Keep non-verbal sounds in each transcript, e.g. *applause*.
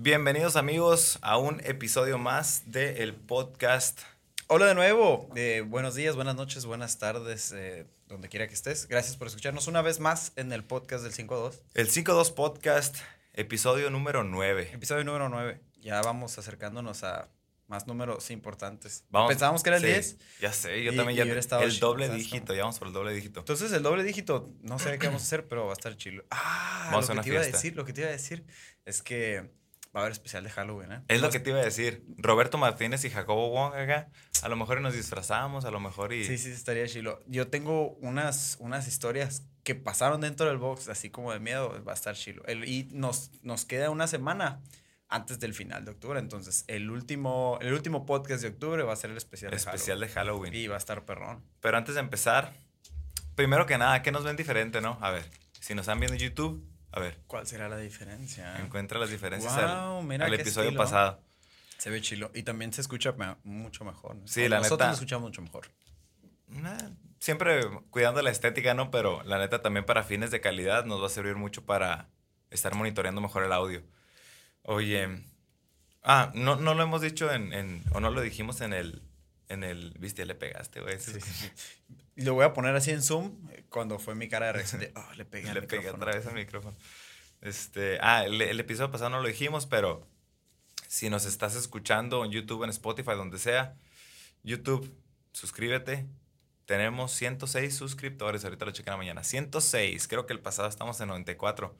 Bienvenidos amigos a un episodio más del podcast. Hola de nuevo, eh, buenos días, buenas noches, buenas tardes, eh, donde quiera que estés. Gracias por escucharnos una vez más en el podcast del 5.2. El 5.2 Podcast, episodio número 9. Episodio número 9. Ya vamos acercándonos a más números importantes. Vamos- Pensábamos que era el sí, 10. Ya sé, yo Y- también ya. el chido, doble ¿sabes dígito, ya vamos por el doble dígito. Entonces el doble dígito, no sé qué vamos a hacer, pero va a estar chilo. Ah, Vamos lo que te iba a decir, lo que te iba a decir es que va a haber especial de Halloween, ¿eh? Es lo que te iba a decir. Roberto Martínez y Jacobo Wong acá. A lo mejor nos disfrazamos, a lo mejor y. Sí, sí, estaría chilo. Yo tengo unas, unas historias que pasaron dentro del box, así como de miedo, va a estar chilo. El, y nos, nos queda una semana antes del final de octubre, entonces el último, el último podcast de octubre va a ser el especial, especial de de Halloween. Halloween. Y va a estar perrón. Pero antes de empezar, primero que nada, ¿qué nos ven diferente, no? A ver, si nos están viendo en YouTube, a ver, ¿Cuál será la diferencia? encuentra las diferencias al, mira al qué episodio estilo. pasado. Se ve chilo. Y también se escucha mucho mejor. ¿no? Sí, O la Nosotros neta. lo escuchamos mucho mejor. Nah, siempre cuidando la estética, ¿no? Pero la neta también para fines de calidad nos va a servir mucho para estar monitoreando mejor el audio. Oye, ah, no, no lo hemos dicho en, en- o no lo dijimos en el, en el, viste, le pegaste, güey. Sí, *laughs* lo voy a poner así en Zoom cuando fue mi cara de reacción de, oh, *laughs* le pegué al le pegué micrófono". otra vez al micrófono. Este, ah, el, el episodio pasado no lo dijimos, pero si nos estás escuchando en YouTube, en Spotify, donde sea, YouTube, suscríbete. Tenemos 106 suscriptores, ahorita lo chequé en la mañana. 106, creo que el pasado estamos en 94.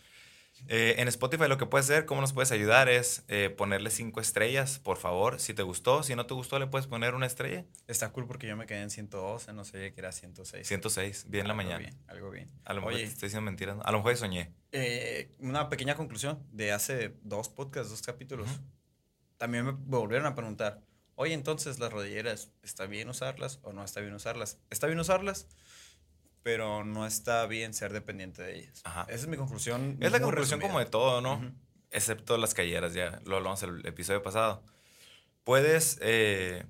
Eh, en Spotify lo que puedes hacer, cómo nos puedes ayudar es eh, ponerle 5 estrellas, por favor. Si te gustó, si no te gustó, le puedes poner una estrella. Está cool porque yo me quedé en 112, no sabía que era 106. 106, bien en la mañana. Bien, algo bien. A lo mejor Oye, te estoy diciendo mentiras. ¿no? A lo mejor soñé. eh, una pequeña conclusión de hace dos podcasts, dos capítulos. También me volvieron a preguntar, oye, entonces las rodilleras, ¿está bien usarlas o no está bien usarlas? Está bien usarlas, pero no está bien ser dependiente de ellas. Ajá. Esa es mi conclusión. Es la conclusión como de todo, ¿no? Excepto las calleras, ya lo hablamos el episodio pasado. Puedes eh,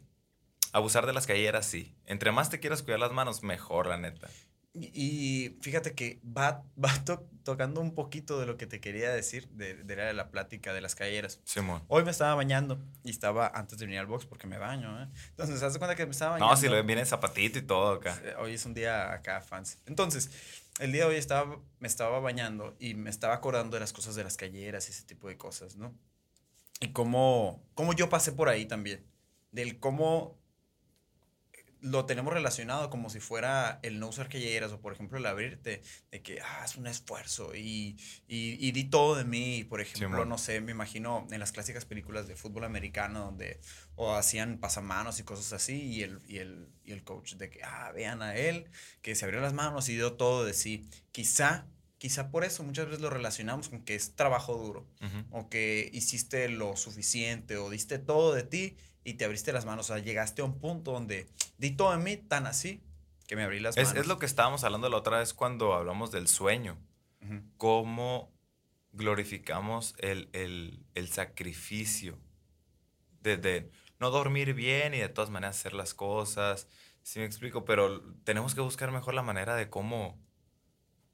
abusar de las calleras, sí. Entre más te quieras cuidar las manos, mejor, la neta. Y, y fíjate que va, *laughs* va to- tocando un poquito de lo que te quería decir de, de la, plática de las calleras. Simón. Hoy me estaba bañando y estaba antes de venir al box porque me baño, ¿eh? Entonces, ¿te das cuenta que me estaba bañando? No, si lo viene zapatito y todo acá. Hoy es un día acá, fans. Entonces, el día de hoy estaba, me estaba bañando y me estaba acordando de las cosas de las calleras y ese tipo de cosas, ¿no? Y cómo, cómo yo pasé por ahí también. Del cómo lo tenemos relacionado como si fuera el no usar calleras o, por ejemplo, el abrirte, de que, ah, es un esfuerzo y, y, y di todo de mí. Por ejemplo, Simón. no sé, me imagino en las clásicas películas de fútbol americano donde o hacían pasamanos y cosas así y el, y el, y el coach de que, ah, vean a él, que se abrió las manos y dio todo de sí. Quizá, quizá por eso muchas veces lo relacionamos con que es trabajo duro Ujú. o que hiciste lo suficiente o diste todo de ti y te abriste las manos. O sea, llegaste a un punto donde di todo de mí tan así que me abrí las Es, manos. es lo que estábamos hablando la otra vez cuando hablamos del sueño. Cómo glorificamos el, el- el sacrificio de, de no dormir bien y de todas maneras hacer las cosas. Sí me explico, pero tenemos que buscar mejor la manera de cómo,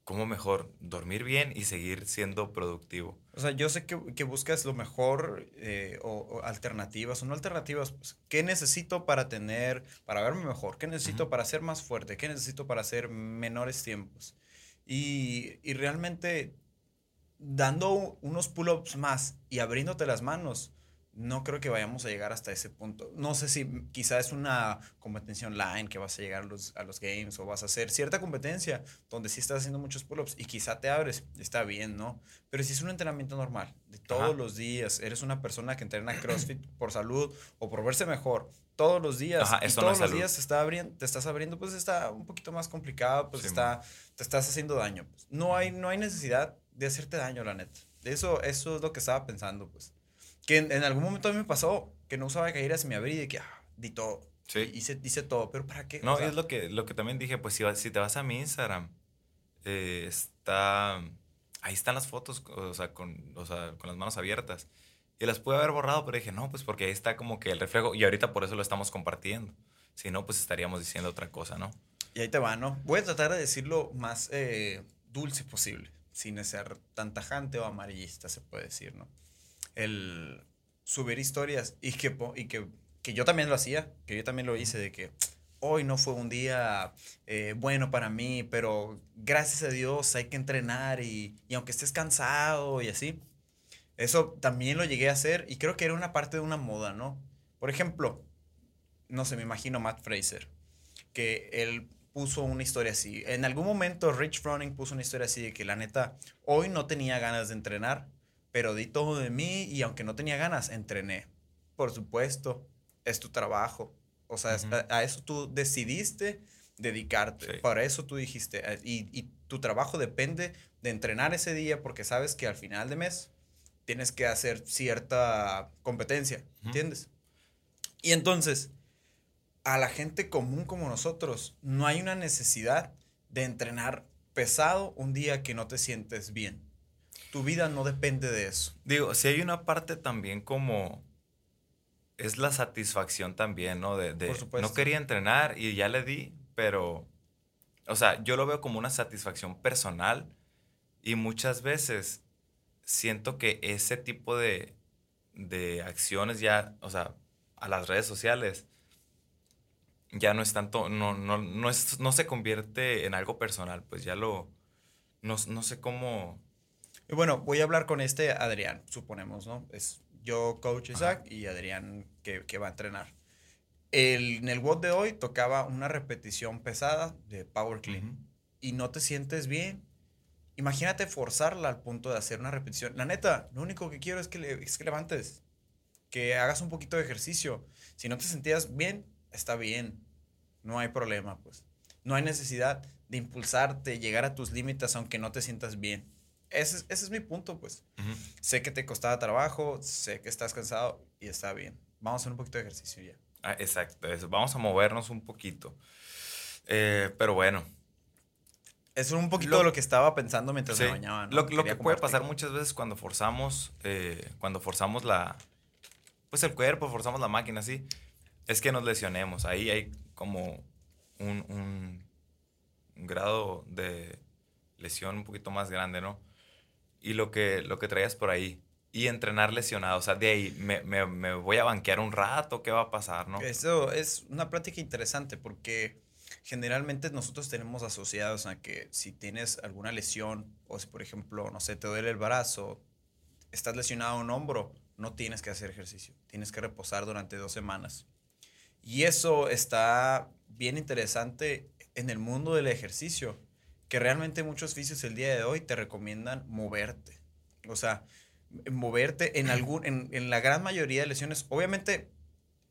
cómo mejor dormir bien y seguir siendo productivo. O sea, yo sé que, que buscas lo mejor eh, o, o alternativas o no alternativas. pues, ¿Qué necesito para tener, para verme mejor? ¿Qué necesito para ser más fuerte? ¿Qué necesito para hacer menores tiempos? Y, y realmente dando unos pull-ups más y abriéndote las manos, no creo que vayamos a llegar hasta ese punto. No sé si quizá es una competencia online que vas a llegar a los, a los games o vas a hacer cierta competencia donde sí estás haciendo muchos pull-ups y quizá te abres, está bien, ¿no? Pero si es un entrenamiento normal, de todos Ajá. los días, eres una persona que entrena CrossFit *clears throat* por salud o por verse mejor todos los días Ajá, y no todos los salud. días te, está abriendo, te estás abriendo, pues está un poquito más complicado, pues Sí, está, te estás haciendo daño. pues. No, hay, no hay necesidad de hacerte daño, la neta. Eso, eso es lo que estaba pensando, pues. Que en, en algún momento a mí me pasó que no usaba caídas y me abrí y de que, ah, di todo. Sí. Hice, hice todo, pero ¿para qué? No, O sea, es lo que, lo que también dije, pues si, si te vas a mi Instagram, eh, está, ahí están las fotos, o sea, con, o sea, con las manos abiertas. Y las pude haber borrado, pero dije, no, pues porque ahí está como que el reflejo, y ahorita por eso lo estamos compartiendo. Si no, pues estaríamos diciendo otra cosa, ¿no? Y ahí te va, ¿no? Voy a tratar de decirlo más eh, dulce posible, sin ser tan tajante o amarillista, se puede decir, ¿no? El subir historias y que, y que, que yo también lo hacía, que yo también lo hice, de que hoy no fue un día eh, bueno para mí, pero gracias a Dios hay que entrenar y, y, aunque estés cansado y así, eso también lo llegué a hacer y creo que era una parte de una moda, ¿no? Por ejemplo, no sé, me imagino Matt Fraser, que él puso una historia así. En algún momento Rich Froning puso una historia así de que la neta, hoy no tenía ganas de entrenar, pero di todo de mí y aunque no tenía ganas, entrené. Por supuesto, es tu trabajo, o sea, a, eso tú decidiste dedicarte. Para eso tú dijiste. Eh, y, y, tu trabajo depende de entrenar ese día porque sabes que al final de mes tienes que hacer cierta competencia. ¿Entiendes? Y entonces, a la gente común como nosotros, no hay una necesidad de entrenar pesado un día que no te sientes bien. Tu vida no depende de eso. Digo, si hay una parte también como es la satisfacción también, ¿no? De, de no quería entrenar y ya le di, pero, o sea, yo lo veo como una satisfacción personal y muchas veces siento que ese tipo de, de acciones ya, o sea, a las redes sociales, ya no es tanto, no, no, no, es, no se convierte en algo personal, pues ya lo, no, no sé cómo... Y bueno, voy a hablar con este Adrián, suponemos, ¿no? Es yo, Coach Isaac, y Adrián, que, va a entrenar. El, en el WOD de hoy tocaba una repetición pesada de Power Clean. Y no te sientes bien. Imagínate forzarla al punto de hacer una repetición. La neta, lo único que quiero es que, es que levantes, que hagas un poquito de ejercicio. Si no te sentías bien, está bien. No hay problema, pues. No hay necesidad de impulsarte, llegar a tus límites aunque no te sientas bien ese, es mi punto, pues. Sé que te costaba trabajo, sé que estás cansado y está bien. Vamos a hacer un poquito de ejercicio ya. Ah, exacto, eso. Vamos a movernos un poquito. Eh, pero bueno. Es un poquito lo, lo que estaba pensando mientras me bañaba. Lo, que puede pasar muchas veces cuando forzamos, eh, cuando forzamos la, pues el cuerpo, forzamos la máquina así, es que nos lesionemos. Ahí hay como un, un grado de lesión un poquito más grande, ¿no? Y lo que, lo que traías por ahí. Y entrenar lesionado, o sea, de ahí me, me, me, voy a banquear un rato, ¿qué va a pasar, no? Eso es una práctica interesante porque generalmente nosotros tenemos asociados a que si tienes alguna lesión o si, por ejemplo, no sé, te duele el brazo, estás lesionado un hombro, no tienes que hacer ejercicio, tienes que reposar durante dos semanas. Y eso está bien interesante en el mundo del ejercicio, que realmente muchos fisios el día de hoy te recomiendan moverte. O sea, moverte en, algún, en, la gran mayoría de lesiones. Obviamente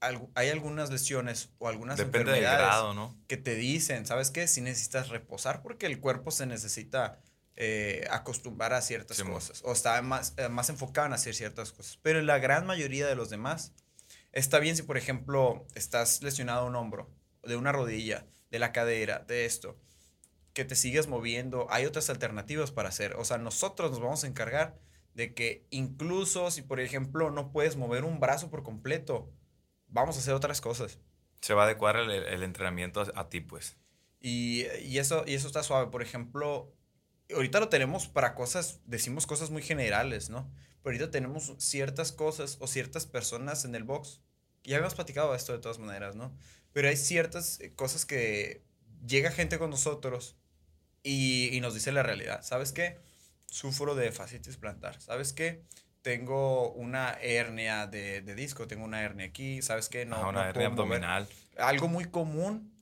hay algunas lesiones o algunas Depende enfermedades del grado, ¿no? que te dicen, ¿sabes qué? Si necesitas reposar porque el cuerpo se necesita eh, acostumbrar a ciertas cosas o está más, eh, más enfocado en hacer ciertas cosas. Pero en la gran mayoría de los demás, está bien si, por ejemplo, estás lesionado un hombro, de una rodilla, de la cadera, de esto que te sigas moviendo, hay otras alternativas para hacer. O sea, nosotros nos vamos a encargar de que incluso si, por ejemplo, no puedes mover un brazo por completo, vamos a hacer otras cosas. Se va a adecuar el, entrenamiento a, ti, pues. Y, eso, y eso está suave. Por ejemplo, ahorita lo tenemos para cosas, decimos cosas muy generales, ¿no? Pero ahorita tenemos ciertas cosas o ciertas personas en el box. Ya habíamos platicado esto de todas maneras, ¿no? Pero hay ciertas cosas que llega gente con nosotros y, nos dice la realidad. ¿Sabes qué? Sufro de fascitis plantar. ¿Sabes qué? Tengo una hernia de, disco, tengo una hernia aquí. ¿Sabes qué? No, una hernia abdominal. Algo muy común.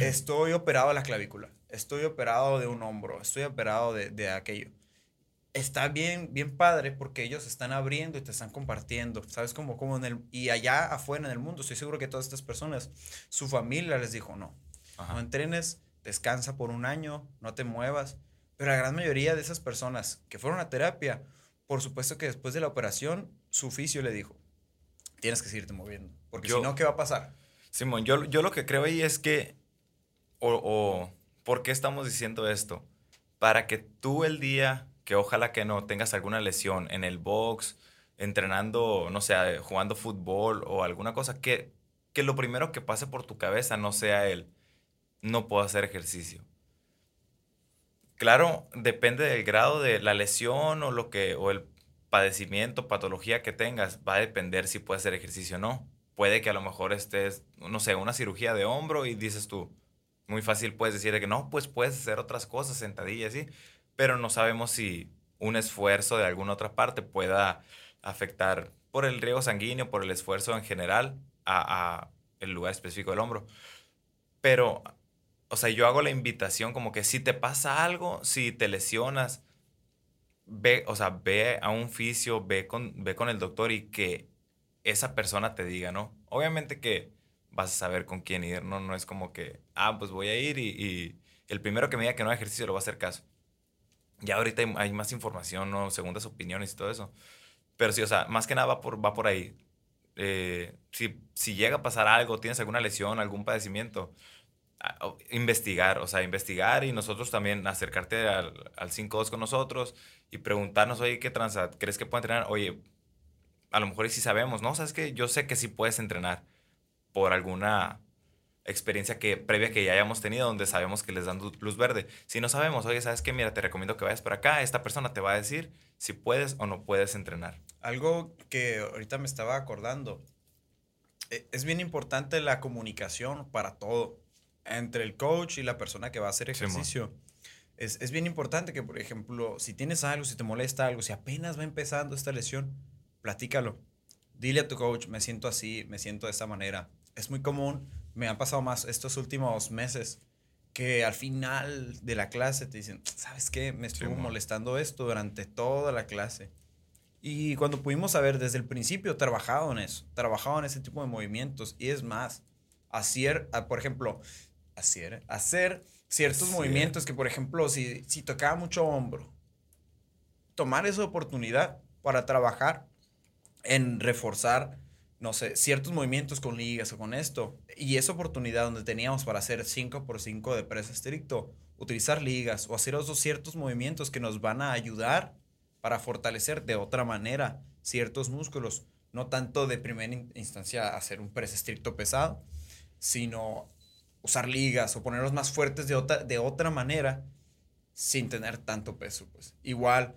Estoy operado de la clavícula. Estoy operado de un hombro. Estoy operado de, aquello está bien, bien padre porque ellos están abriendo y te están compartiendo, ¿sabes? Como, como en el, y allá afuera en el mundo, estoy seguro que todas estas personas, su familia les dijo, no, no entrenes, descansa por un año, no te muevas. Pero la gran mayoría de esas personas que fueron a terapia, por supuesto que después de la operación, su oficio le dijo, tienes que seguirte moviendo, porque si no, ¿qué va a pasar? Simón, yo, yo lo que creo ahí es que, o, o, ¿por qué estamos diciendo esto? Para que tú el día, que ojalá que no tengas alguna lesión en el box, entrenando, no sé, jugando fútbol o alguna cosa, que, que lo primero que pase por tu cabeza no sea el, no puedo hacer ejercicio. Claro, depende del grado de la lesión o lo que o el padecimiento, patología que tengas, va a depender si puedes hacer ejercicio o no. Puede que a lo mejor estés, no sé, una cirugía de hombro y dices tú, muy fácil puedes decir que no, pues puedes hacer otras cosas, sentadillas, sí, pero no sabemos si un esfuerzo de alguna otra parte pueda afectar por el riego sanguíneo, por el esfuerzo en general a, a el lugar específico del hombro. Pero, o sea, yo hago la invitación como que si te pasa algo, si te lesionas, ve, o sea, ve a un fisio, ve con, ve con el doctor y que esa persona te diga, ¿no? Obviamente que vas a saber con quién ir, ¿no? No es como que, ah, pues voy a ir y, y el primero que me diga que no hay ejercicio lo va a hacer caso. Ya ahorita hay, más información, ¿no? Segundas opiniones y todo eso. Pero sí, o sea, más que nada va por, va por ahí. Eh, si, si llega a pasar algo, tienes alguna lesión, algún padecimiento, investigar, o sea, investigar y nosotros también acercarte al, al 5-2 con nosotros y preguntarnos, oye, ¿qué transa? ¿Crees que puedo entrenar? Oye, a lo mejor sí sabemos, ¿no? Sabes que yo sé que sí puedes entrenar por alguna experiencia que previa que ya hayamos tenido donde sabemos que les dan luz verde. Si no sabemos, oye, ¿sabes qué? Mira, te recomiendo que vayas por acá, esta persona te va a decir si puedes o no puedes entrenar. Algo que ahorita me estaba acordando, e, es bien importante la comunicación para todo, entre el coach y la persona que va a hacer ejercicio. es, es bien importante que, por ejemplo, si tienes algo, si te molesta algo, si apenas va empezando esta lesión, platícalo. Dile a tu coach, me siento así, me siento de esta manera. Es muy común me han pasado más estos últimos meses que al final de la clase te dicen, ¿sabes qué? Me estuvo molestando esto durante toda la clase. Y cuando pudimos saber desde el principio, trabajado en eso, trabajado en ese tipo de movimientos. Y es más, hacer, ah, por ejemplo, hacer, hacer ciertos movimientos que, por ejemplo, si, si tocaba mucho hombro, tomar esa oportunidad para trabajar en reforzar no sé, ciertos movimientos con ligas o con esto. Y esa oportunidad donde teníamos para hacer 5 por 5 de presa estricto, utilizar ligas o hacer otros ciertos movimientos que nos van a ayudar para fortalecer de otra manera ciertos músculos. No tanto de primera instancia hacer un press estricto pesado, sino usar ligas o ponerlos más fuertes de otra, de otra manera sin tener tanto peso. Pues. Igual,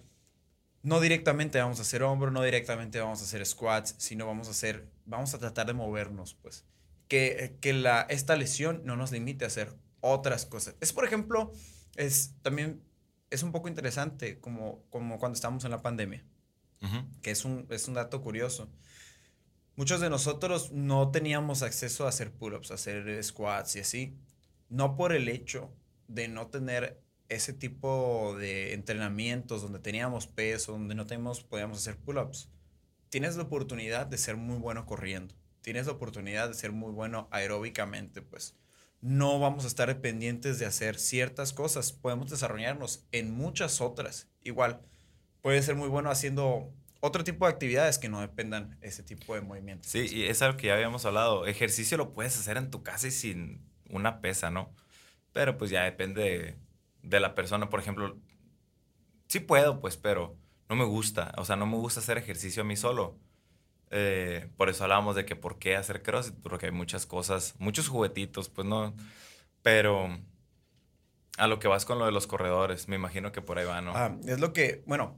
no directamente vamos a hacer hombro, no directamente vamos a hacer squats, sino vamos a hacer, vamos a tratar de movernos, pues. Que, que la, esta lesión no nos limite a hacer otras cosas. Es, por ejemplo, es también, es un poco interesante como, como cuando estamos en la pandemia, que es un, es un dato curioso. Muchos de nosotros no teníamos acceso a hacer pull-ups, a hacer squats y así, no por el hecho de no tener ese tipo de entrenamientos donde teníamos peso, donde no teníamos, podíamos hacer pull-ups, tienes la oportunidad de ser muy bueno corriendo. Tienes la oportunidad de ser muy bueno aeróbicamente, pues. No vamos a estar pendientes de hacer ciertas cosas. Podemos desarrollarnos en muchas otras. Igual, puede ser muy bueno haciendo otro tipo de actividades que no dependan ese tipo de movimientos. Sí, y es algo que ya habíamos hablado. Ejercicio lo puedes hacer en tu casa y sin una pesa, ¿no? Pero pues ya depende de la persona, por ejemplo, sí puedo, pues, pero no me gusta. O sea, no me gusta hacer ejercicio a mí solo. Eh, por eso hablábamos de que por qué hacer CrossFit, porque hay muchas cosas, muchos juguetitos, pues no. Pero a lo que vas con lo de los corredores, me imagino que por ahí va, ¿no? Ah, es lo que, bueno,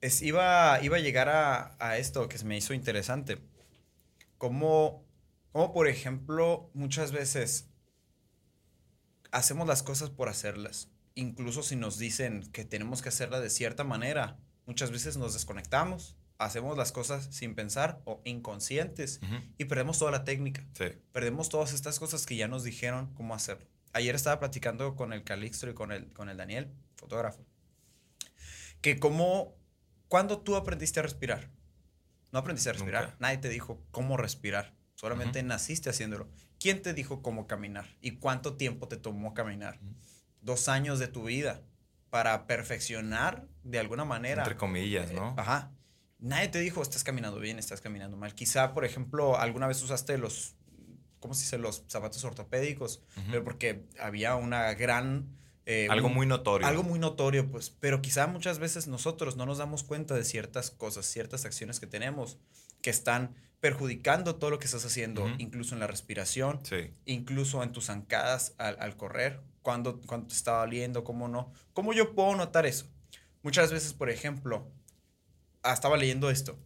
es, iba, iba a llegar a, a esto que se me hizo interesante. Como, como, por ejemplo, muchas veces hacemos las cosas por hacerlas incluso si nos dicen que tenemos que hacerla de cierta manera, muchas veces nos desconectamos, hacemos las cosas sin pensar o inconscientes y perdemos toda la técnica. Perdemos todas estas cosas que ya nos dijeron cómo hacerlo. Ayer estaba platicando con el Calixto y con el, con el Daniel, fotógrafo, que como, ¿cuándo tú aprendiste a respirar? No aprendiste a respirar. Nadie te dijo cómo respirar. Solamente naciste haciéndolo. ¿Quién te dijo cómo caminar? ¿Y cuánto tiempo te tomó caminar? dos años de tu vida para perfeccionar de alguna manera. Entre comillas, ¿no? Ajá. Nadie te dijo, estás caminando bien, estás caminando mal. Quizá, por ejemplo, alguna vez usaste los, ¿cómo se dice? Los zapatos ortopédicos, pero porque había una gran... Eh, algo muy notorio. Algo muy notorio, pues. Pero quizá muchas veces nosotros no nos damos cuenta de ciertas cosas, ciertas acciones que tenemos que están perjudicando todo lo que estás haciendo, incluso en la respiración, incluso en tus zancadas al, al correr cuándo, te está doliendo, cómo no. ¿Cómo yo puedo notar eso? Muchas veces, por ejemplo, ah, estaba leyendo esto.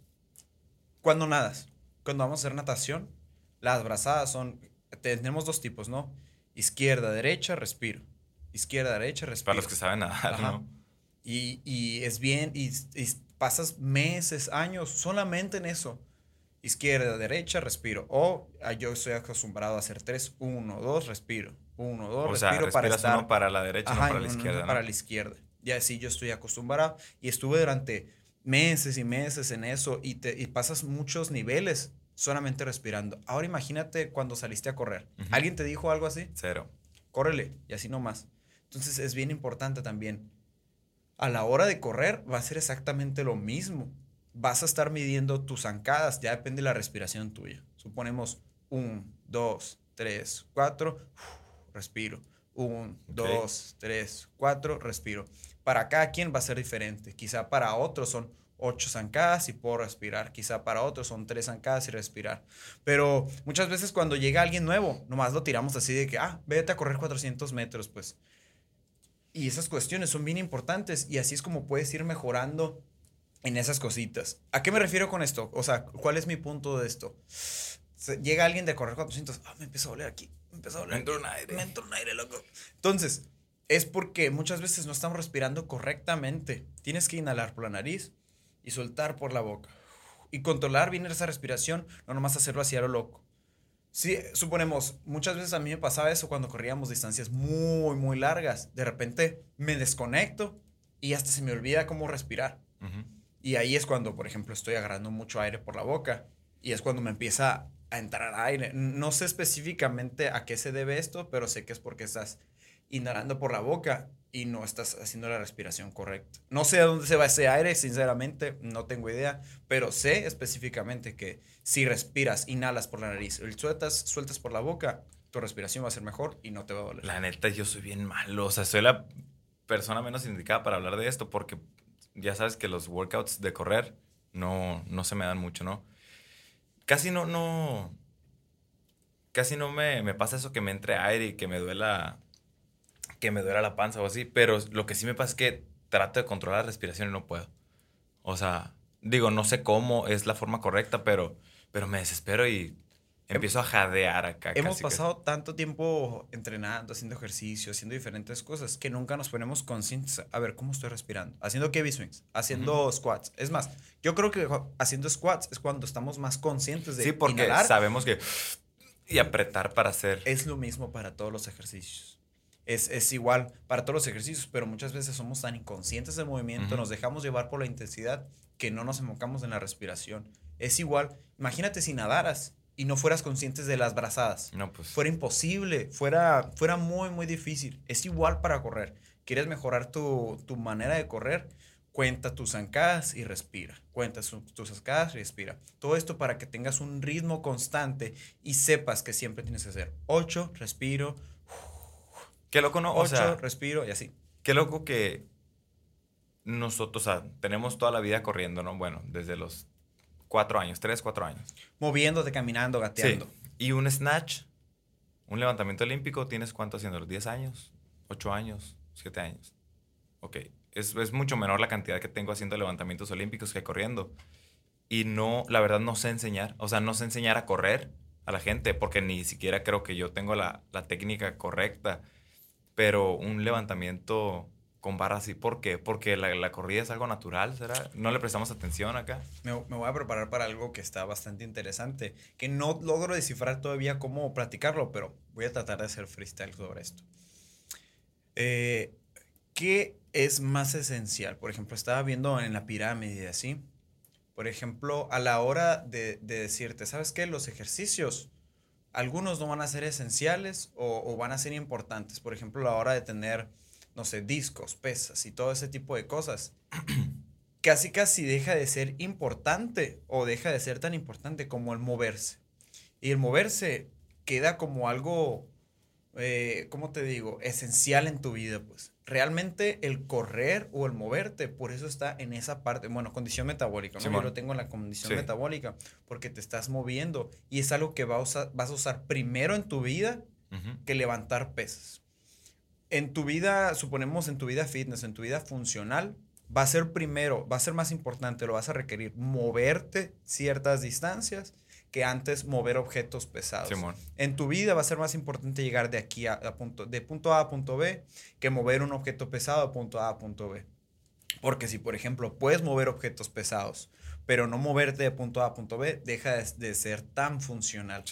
Cuando nadas, cuando vamos a hacer natación, las brazadas son, tenemos dos tipos, ¿no? Izquierda, derecha, respiro. Izquierda, derecha, respiro. Para los que saben nadar, ¿no? Y, y, es bien, y, y, pasas meses, años solamente en eso. Izquierda, derecha, respiro. O ah, yo estoy acostumbrado a hacer tres, uno, dos, respiro. Uno, dos, o respiro sea, para estar. Uno para la derecha, Ajá, no para la izquierda. No, para la izquierda. Y así yo estoy acostumbrado. Y estuve durante meses y meses en eso y, te, y pasas muchos niveles solamente respirando. Ahora imagínate cuando saliste a correr. ¿Alguien te dijo algo así? Cero. Córrele y así nomás. Entonces es bien importante también. A la hora de correr va a ser exactamente lo mismo. Vas a estar midiendo tus zancadas, ya depende de la respiración tuya. Suponemos un, dos, tres, cuatro, respiro. Un, dos, tres, cuatro, respiro. Para cada quien va a ser diferente. Quizá para otros son ocho zancadas y puedo respirar. Quizá para otros son tres zancadas y respirar. Pero muchas veces cuando llega alguien nuevo, nomás lo tiramos así de que, ah, vete a correr 400 metros, pues. Y esas cuestiones son bien importantes y así es como puedes ir mejorando en esas cositas. ¿A qué me refiero con esto? O sea, ¿cuál es mi punto de esto? Llega alguien de correr 400, ah, me empezó a doler aquí, me empezó a doler. Me entró un aire. Me entró un aire, loco. Entonces, es porque muchas veces no estamos respirando correctamente. Tienes que inhalar por la nariz, y soltar por la boca. Y controlar bien esa respiración, no nomás hacerlo así a lo loco. Sí, suponemos, muchas veces a mí me pasaba eso cuando corríamos distancias muy, muy largas. De repente me desconecto y hasta se me olvida cómo respirar. Y ahí es cuando, por ejemplo, estoy agarrando mucho aire por la boca y es cuando me empieza a entrar aire. No sé específicamente a qué se debe esto, pero sé que es porque estás inhalando por la boca y no estás haciendo la respiración correcta. No sé a dónde se va ese aire, sinceramente, no tengo idea, pero sé específicamente que si respiras, inhalas por la nariz y sueltas, sueltas por la boca, tu respiración va a ser mejor y no te va a doler. La neta, yo soy bien malo, o sea, soy la persona menos indicada para hablar de esto porque ya sabes que los workouts de correr no, no se me dan mucho, ¿no? Casi no, no, casi no me, me pasa eso que me entre aire y que me duela que me duela la panza o así, pero lo que sí me pasa es que trato de controlar la respiración y no puedo. O sea, digo, no sé cómo es la forma correcta, pero, pero me desespero y empiezo a jadear acá. Hemos pasado tanto tiempo entrenando, haciendo ejercicio, haciendo diferentes cosas, que nunca nos ponemos conscientes a ver cómo estoy respirando. Haciendo Kevin swings, haciendo squats. Es más, yo creo que haciendo squats es cuando estamos más conscientes de Sí, porque sabemos que... Y apretar para hacer... Es lo mismo para todos los ejercicios es, igual para todos los ejercicios, pero muchas veces somos tan inconscientes del movimiento, nos dejamos llevar por la intensidad que no nos enfocamos en la respiración. Es igual, imagínate si nadaras y no fueras conscientes de las brazadas. No, pues. Fuera imposible, fuera, fuera muy, muy difícil. Es igual para correr. ¿Quieres mejorar tu, manera de correr? Cuenta tus zancadas y respira. Cuenta tus zancadas y respira. Todo esto para que tengas un ritmo constante y sepas que siempre tienes que hacer 8, respiro, Qué loco, ¿no? O sea, respiro y así. Qué loco que nosotros, o sea, tenemos toda la vida corriendo, ¿no? Bueno, desde los cuatro años, tres, cuatro años. Moviéndote, caminando, gateando. Sí. Y un snatch, un levantamiento olímpico, ¿tienes cuánto haciendo? ¿10 años? ¿8 años? ¿7 años? Ok. Es, es, mucho menor la cantidad que tengo haciendo levantamientos olímpicos que corriendo. Y no, la verdad, no sé enseñar. O sea, no sé enseñar a correr a la gente porque ni siquiera creo que yo tengo la, la técnica correcta pero un levantamiento con barra así, ¿por qué? Porque la, la, corrida es algo natural, ¿será? ¿No le prestamos atención acá? Me, me, voy a preparar para algo que está bastante interesante, que no logro descifrar todavía cómo practicarlo, pero voy a tratar de hacer freestyle sobre esto. Eh, ¿Qué es más esencial? Por ejemplo, estaba viendo en la pirámide así. Por ejemplo, a la hora de, de decirte, ¿sabes qué? Los ejercicios algunos no van a ser esenciales o, van a ser importantes. Por ejemplo, a la hora de tener, no sé, discos, pesas y todo ese tipo de cosas. *clears throat* casi casi deja de ser importante o deja de ser tan importante como el moverse. Y el moverse queda como algo, eh, ¿cómo te digo?, esencial en tu vida, pues realmente el correr o el moverte, por eso está en esa parte, bueno, condición metabólica, ¿no? Yo lo tengo en la condición metabólica, porque te estás moviendo y es algo que vas a, vas a usar primero en tu vida que levantar pesas. En tu vida, suponemos en tu vida fitness, en tu vida funcional, va a ser primero, va a ser más importante, lo vas a requerir moverte ciertas distancias que antes mover objetos pesados. En tu vida va a ser más importante llegar de aquí a, punto, de punto A a punto B que mover un objeto pesado de punto A a punto B. Porque si, por ejemplo, puedes mover objetos pesados, pero no moverte de punto A a punto B, deja de, ser tan funcional.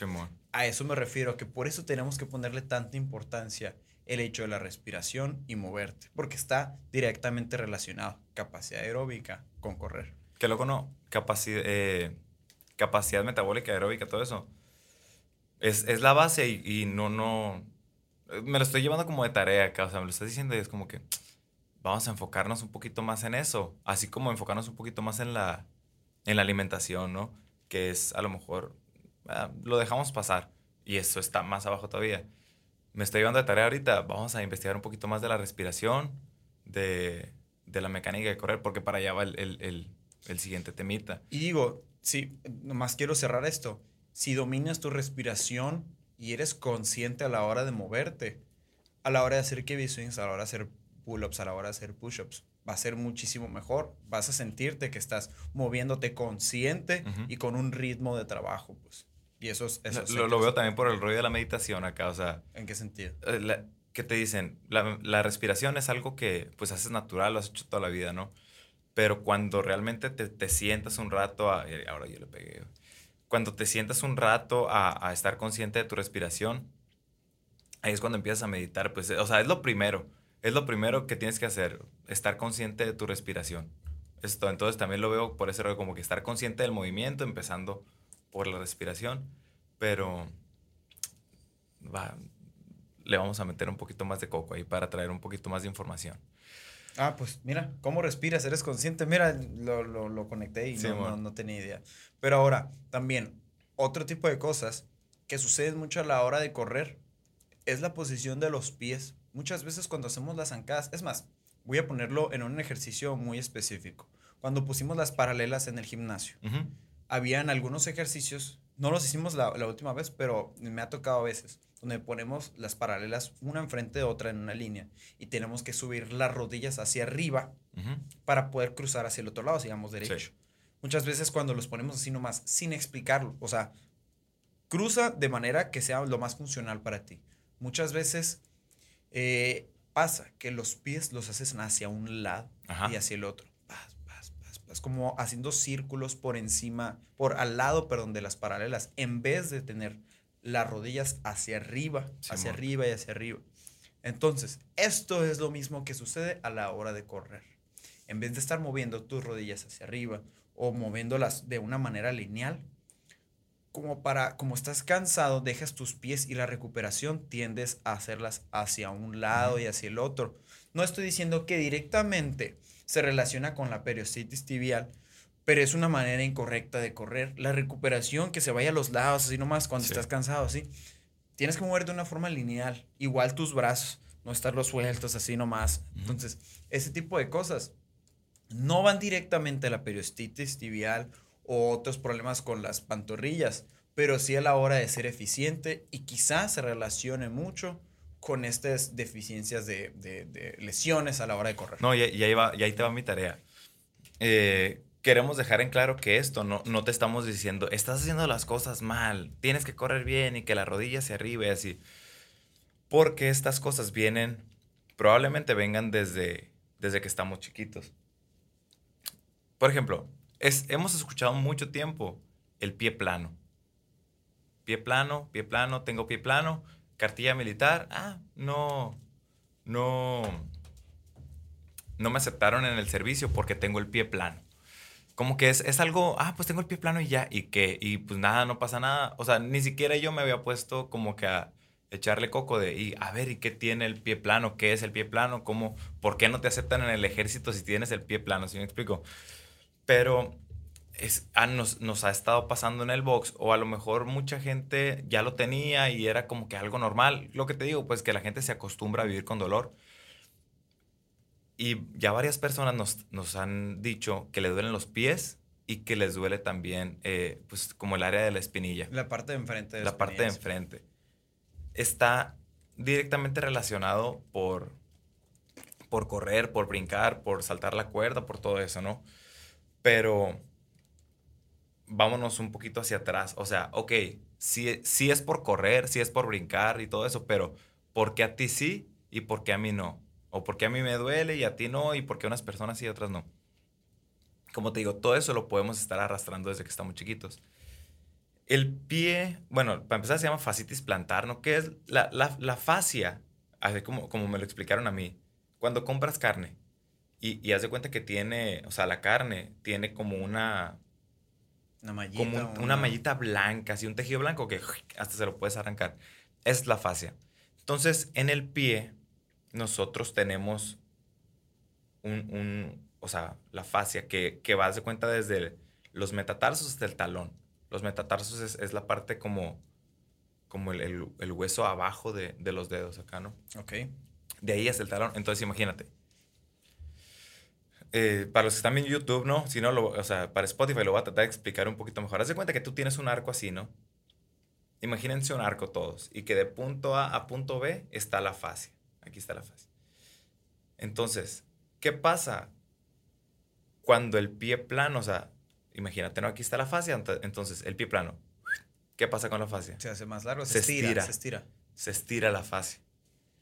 A eso me refiero, que por eso tenemos que ponerle tanta importancia el hecho de la respiración y moverte, porque está directamente relacionado capacidad aeróbica con correr. Que loco no, capacidad, eh, capacidad metabólica, aeróbica, todo eso. Es, es la base y, no, no, me lo estoy llevando como de tarea acá, o sea, me lo estás diciendo y es como que vamos a enfocarnos un poquito más en eso, así como enfocarnos un poquito más en la, en la alimentación, ¿no? Que es a lo mejor, ah, lo dejamos pasar y eso está más abajo todavía. Me estoy llevando de tarea ahorita, vamos a investigar un poquito más de la respiración, de, de la mecánica de correr, porque para allá va el, el, el, siguiente temita. Y digo, sí, nomás quiero cerrar esto. Si dominas tu respiración y eres consciente a la hora de moverte, a la hora de hacer kibby swings, a la hora de hacer pull-ups, a la hora de hacer push-ups, va a ser muchísimo mejor. Vas a sentirte que estás moviéndote consciente y con un ritmo de trabajo, pues. Y eso es... Eso lo, lo, veo también por el rollo de la meditación acá, o sea... ¿En qué sentido? Eh, ¿Qué te dicen? La, la, respiración es algo que pues haces natural, lo has hecho toda la vida, ¿no? Pero cuando realmente te, te sientas un rato a... Ahora yo le pegué. Cuando te sientas un rato a, a estar consciente de tu respiración, ahí es cuando empiezas a meditar, pues, o sea, es lo primero es lo primero que tienes que hacer, estar consciente de tu respiración. Esto, entonces también lo veo por ese rollo, como que estar consciente del movimiento, empezando por la respiración, pero va, le vamos a meter un poquito más de coco ahí para traer un poquito más de información. Ah, pues mira, ¿cómo respiras? ¿Eres consciente? Mira, lo, lo, lo conecté y no, no, no, tenía idea. Pero ahora, también, otro tipo de cosas que suceden mucho a la hora de correr es la posición de los pies muchas veces cuando hacemos las zancadas, es más, voy a ponerlo en un ejercicio muy específico. Cuando pusimos las paralelas en el gimnasio, habían algunos ejercicios, no los hicimos la, última vez, pero me ha tocado a veces, donde ponemos las paralelas una enfrente de otra en una línea y tenemos que subir las rodillas hacia arriba para poder cruzar hacia el otro lado, digamos derecho. Muchas veces cuando los ponemos así nomás, sin explicarlo, o sea, cruza de manera que sea lo más funcional para ti. Muchas veces eh, pasa que los pies los haces hacia un lado y hacia el otro. Pas, pas, pas, como haciendo círculos por encima, por al lado, perdón, de las paralelas, en vez de tener las rodillas hacia arriba, hacia arriba y hacia arriba. Entonces, esto es lo mismo que sucede a la hora de correr. En vez de estar moviendo tus rodillas hacia arriba o moviéndolas de una manera lineal, como para, como estás cansado, dejas tus pies y la recuperación tiendes a hacerlas hacia un lado y hacia el otro. No estoy diciendo que directamente se relaciona con la periostitis tibial, pero es una manera incorrecta de correr. La recuperación que se vaya a los lados, así nomás cuando estás cansado, así. Tienes que mover de una forma lineal, igual tus brazos, no estarlos sueltos así nomás. Entonces, ese tipo de cosas no van directamente a la periostitis tibial o otros problemas con las pantorrillas, pero sí a la hora de ser eficiente y quizás se relacione mucho con estas deficiencias de, lesiones a la hora de correr. No, y, ahí, va, y ahí te va mi tarea. Eh, queremos dejar en claro que esto no, no te estamos diciendo, estás haciendo las cosas mal, tienes que correr bien y que la rodilla se arriba y así. Porque estas cosas vienen, probablemente vengan desde, desde que estamos chiquitos. Por ejemplo, hemos escuchado mucho tiempo el pie plano. Pie plano, pie plano, tengo pie plano, cartilla militar, ah, no, no, no me aceptaron en el servicio porque tengo el pie plano. Como que es, es algo, ah, pues tengo el pie plano y ya, y que, y pues nada, no pasa nada. O sea, ni siquiera yo me había puesto como que a echarle coco de, y a ver, ¿y qué tiene el pie plano? ¿Qué es el pie plano? ¿Cómo, por qué no te aceptan en el ejército si tienes el pie plano? ¿Sí me explico? Pero es, ah, nos, nos, ha estado pasando en el box, o a lo mejor mucha gente ya lo tenía y era como que algo normal. Lo que te digo, pues que la gente se acostumbra a vivir con dolor. Y ya varias personas nos, nos han dicho que le duelen los pies y que les duele también, eh, pues como el área de la espinilla. La parte de enfrente de la, la parte de enfrente. Está directamente relacionado por por correr, por brincar, por saltar la cuerda, por todo eso, ¿no? Pero vámonos un poquito hacia atrás. O sea, ok, sí, sí es por correr, sí es por brincar y todo eso, pero ¿por qué a ti sí y por qué a mí no? O por qué a mí me duele y a ti no, y por qué unas personas sí y otras no. Como te digo, todo eso lo podemos estar arrastrando desde que estamos chiquitos. El pie, bueno, para empezar se llama fascitis plantar, ¿no? ¿Qué es la, la, la fascia? Así como, como me lo explicaron a mí. Cuando compras carne y, y haz de cuenta que tiene, o sea, la carne tiene como una... Una mallita. Como un- una mallita blanca, así un tejido blanco que hasta se lo puedes arrancar. Es la fascia. Entonces, en el pie, nosotros tenemos un, un- o sea, la fascia que, que va a de cuenta desde los metatarsos hasta el talón. Los metatarsos es, es la parte como, como el, el- el hueso abajo de, de los dedos acá, ¿no? Ok. De ahí hasta el talón. Entonces, imagínate. Eh, para los que están en YouTube, ¿no? Si no, lo, o sea, para Spotify lo voy a tratar de explicar un poquito mejor. Haz de cuenta que tú tienes un arco así, ¿no? Imagínense un arco todos y que de punto A a punto B está la fascia. Aquí está la fascia. Entonces, ¿qué pasa cuando el pie plano, o sea, imagínate, ¿no? Aquí está la fascia, ent- entonces el pie plano. ¿Qué pasa con la fascia? Se hace más largo, se, Se estira, estira. se estira. se estira la fascia.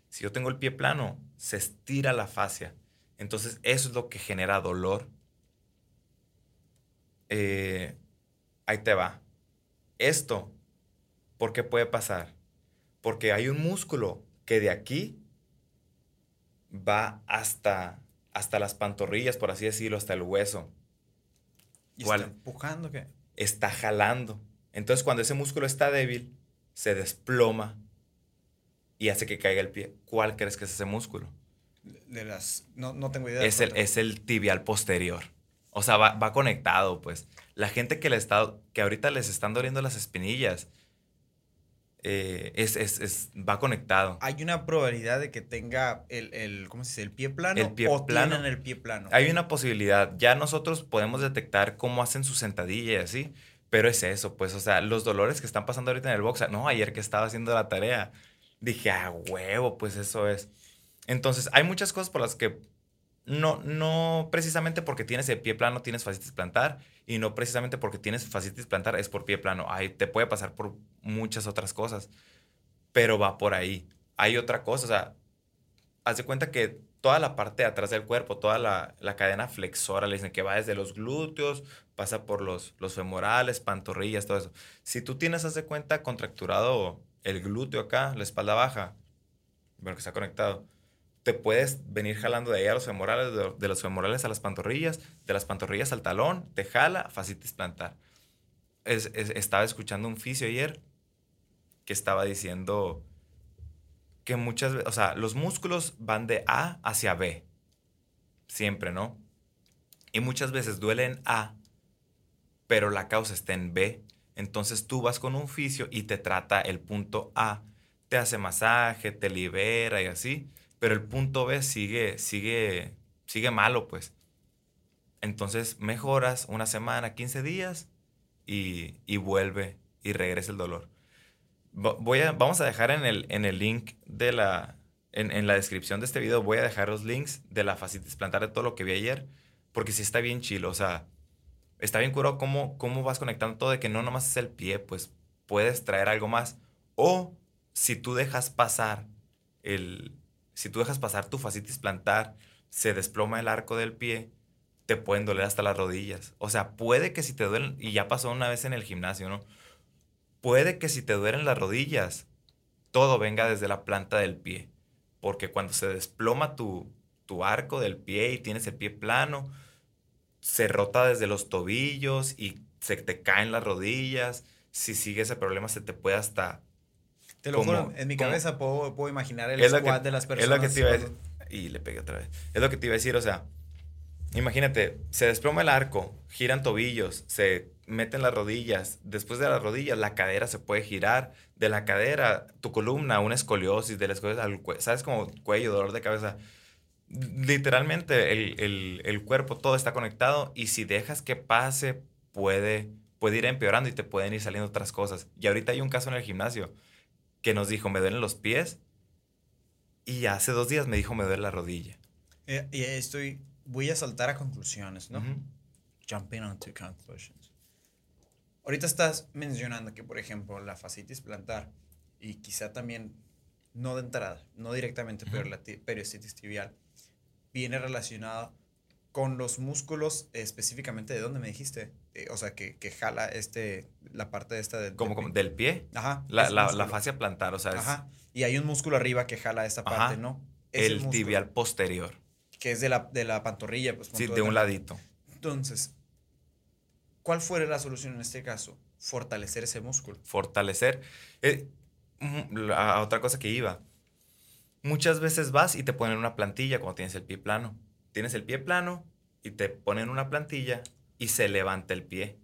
Si yo tengo el pie plano, se estira la fascia. Entonces, eso es lo que genera dolor. Eh, ahí te va. Esto, ¿por qué puede pasar? Porque hay un músculo que de aquí va hasta, hasta las pantorrillas, por así decirlo, hasta el hueso. Y ¿Cuál? está empujando, ¿qué? Está jalando. Entonces, cuando ese músculo está débil, se desploma y hace que caiga el pie. ¿Cuál crees que es ese músculo? De las... No, no tengo idea. de Es el, es el tibial posterior. O sea, va, va conectado, pues. La gente que, le está, que ahorita les están doliendo las espinillas, eh, es, es- es- va conectado. Hay una probabilidad de que tenga el, el ¿cómo se dice? El pie plano El pie o plano. tienen el pie plano. Hay una posibilidad. Ya nosotros podemos detectar cómo hacen su sentadilla y así. Pero es eso, pues, o sea, los dolores que están pasando ahorita en el box. No, ayer que estaba haciendo la tarea, dije, ah, huevo, pues eso es. Entonces, hay muchas cosas por las que no, no precisamente porque tienes el pie plano tienes fascitis plantar y no precisamente porque tienes fascitis plantar es por pie plano. Ay, te puede pasar por muchas otras cosas, pero va por ahí. Hay otra cosa, o sea, haz de cuenta que toda la parte de atrás del cuerpo, toda la, la cadena flexora, le dicen que va desde los glúteos, pasa por los, los femorales, pantorrillas, todo eso. Si tú tienes, haz de cuenta, contracturado el glúteo acá, la espalda baja, bueno, que está conectado, te puedes venir jalando de ahí a los femorales, de, de los femorales a las pantorrillas, de las pantorrillas al talón, te jala, fascitis plantar. Es- es- estaba escuchando un fisio ayer que estaba diciendo que muchas veces, o sea, los músculos van de A hacia B, siempre, ¿no? Y muchas veces duele en A, pero la causa está en B. Entonces tú vas con un fisio y te trata el punto A, te hace masaje, te libera y así, pero el punto B sigue, sigue, sigue malo, pues. Entonces mejoras una semana, 15 días y, y vuelve y regresa el dolor. Vo- Voy a, vamos a dejar en el, en el link de la, en, en la descripción de este video, voy a dejar los links de la fascitis plantar de todo lo que vi ayer, porque sí está bien chilo, o sea, está bien curado cómo, cómo vas conectando todo de que no nomás es el pie, pues puedes traer algo más. O si tú dejas pasar el, si tú dejas pasar tu fascitis plantar, se desploma el arco del pie, te pueden doler hasta las rodillas. O sea, puede que si te duelen, y ya pasó una vez en el gimnasio, ¿no? Puede que si te duelen las rodillas, todo venga desde la planta del pie. Porque cuando se desploma tu, tu arco del pie y tienes el pie plano, se rota desde los tobillos y se te caen las rodillas. Si sigue ese problema, se te puede hasta Te lo como- juro, en mi como- cabeza puedo, puedo imaginar el es lo que- de las Es personas. lo que te iba a decir. Y le pegué otra vez. Es lo que te iba a decir, o sea, imagínate, se desploma el arco, giran tobillos, se meten las rodillas, después de las rodillas la cadera se puede girar, de la cadera tu columna, una escoliosis, de la escoliosis al cuello, ¿sabes? Como cuello, dolor de cabeza. Literalmente el, el- el cuerpo todo está conectado y si dejas que pase puede, puede ir empeorando y te pueden ir saliendo otras cosas. Y ahorita hay un caso en el gimnasio que nos dijo, me duelen los pies y hace dos días me dijo, me duele la rodilla. Eh, y estoy, voy a saltar a conclusiones, ¿no? Jumping on to conclusions. Ahorita estás mencionando que, por ejemplo, la fascitis plantar y quizá también, no de entrada, no directamente, pero la periostititis tibial, viene relacionada con los músculos específicamente de dónde me dijiste. Eh, o sea, que, que, jala este, la parte de esta de, como, como del pie. Ajá. La, la, la, fascia plantar, o sea. Ajá. Y hay un músculo arriba que jala esta parte, ¿no? el tibial posterior. Que es de la, de la pantorrilla. Pues, sí, de un ladito. Entonces, ¿cuál fue la solución en este caso? Fortalecer ese músculo. Fortalecer. Eh, la otra cosa que iba. Muchas veces vas y te ponen una plantilla cuando tienes el pie plano. Tienes el pie plano y te ponen una plantilla y se levanta el pie.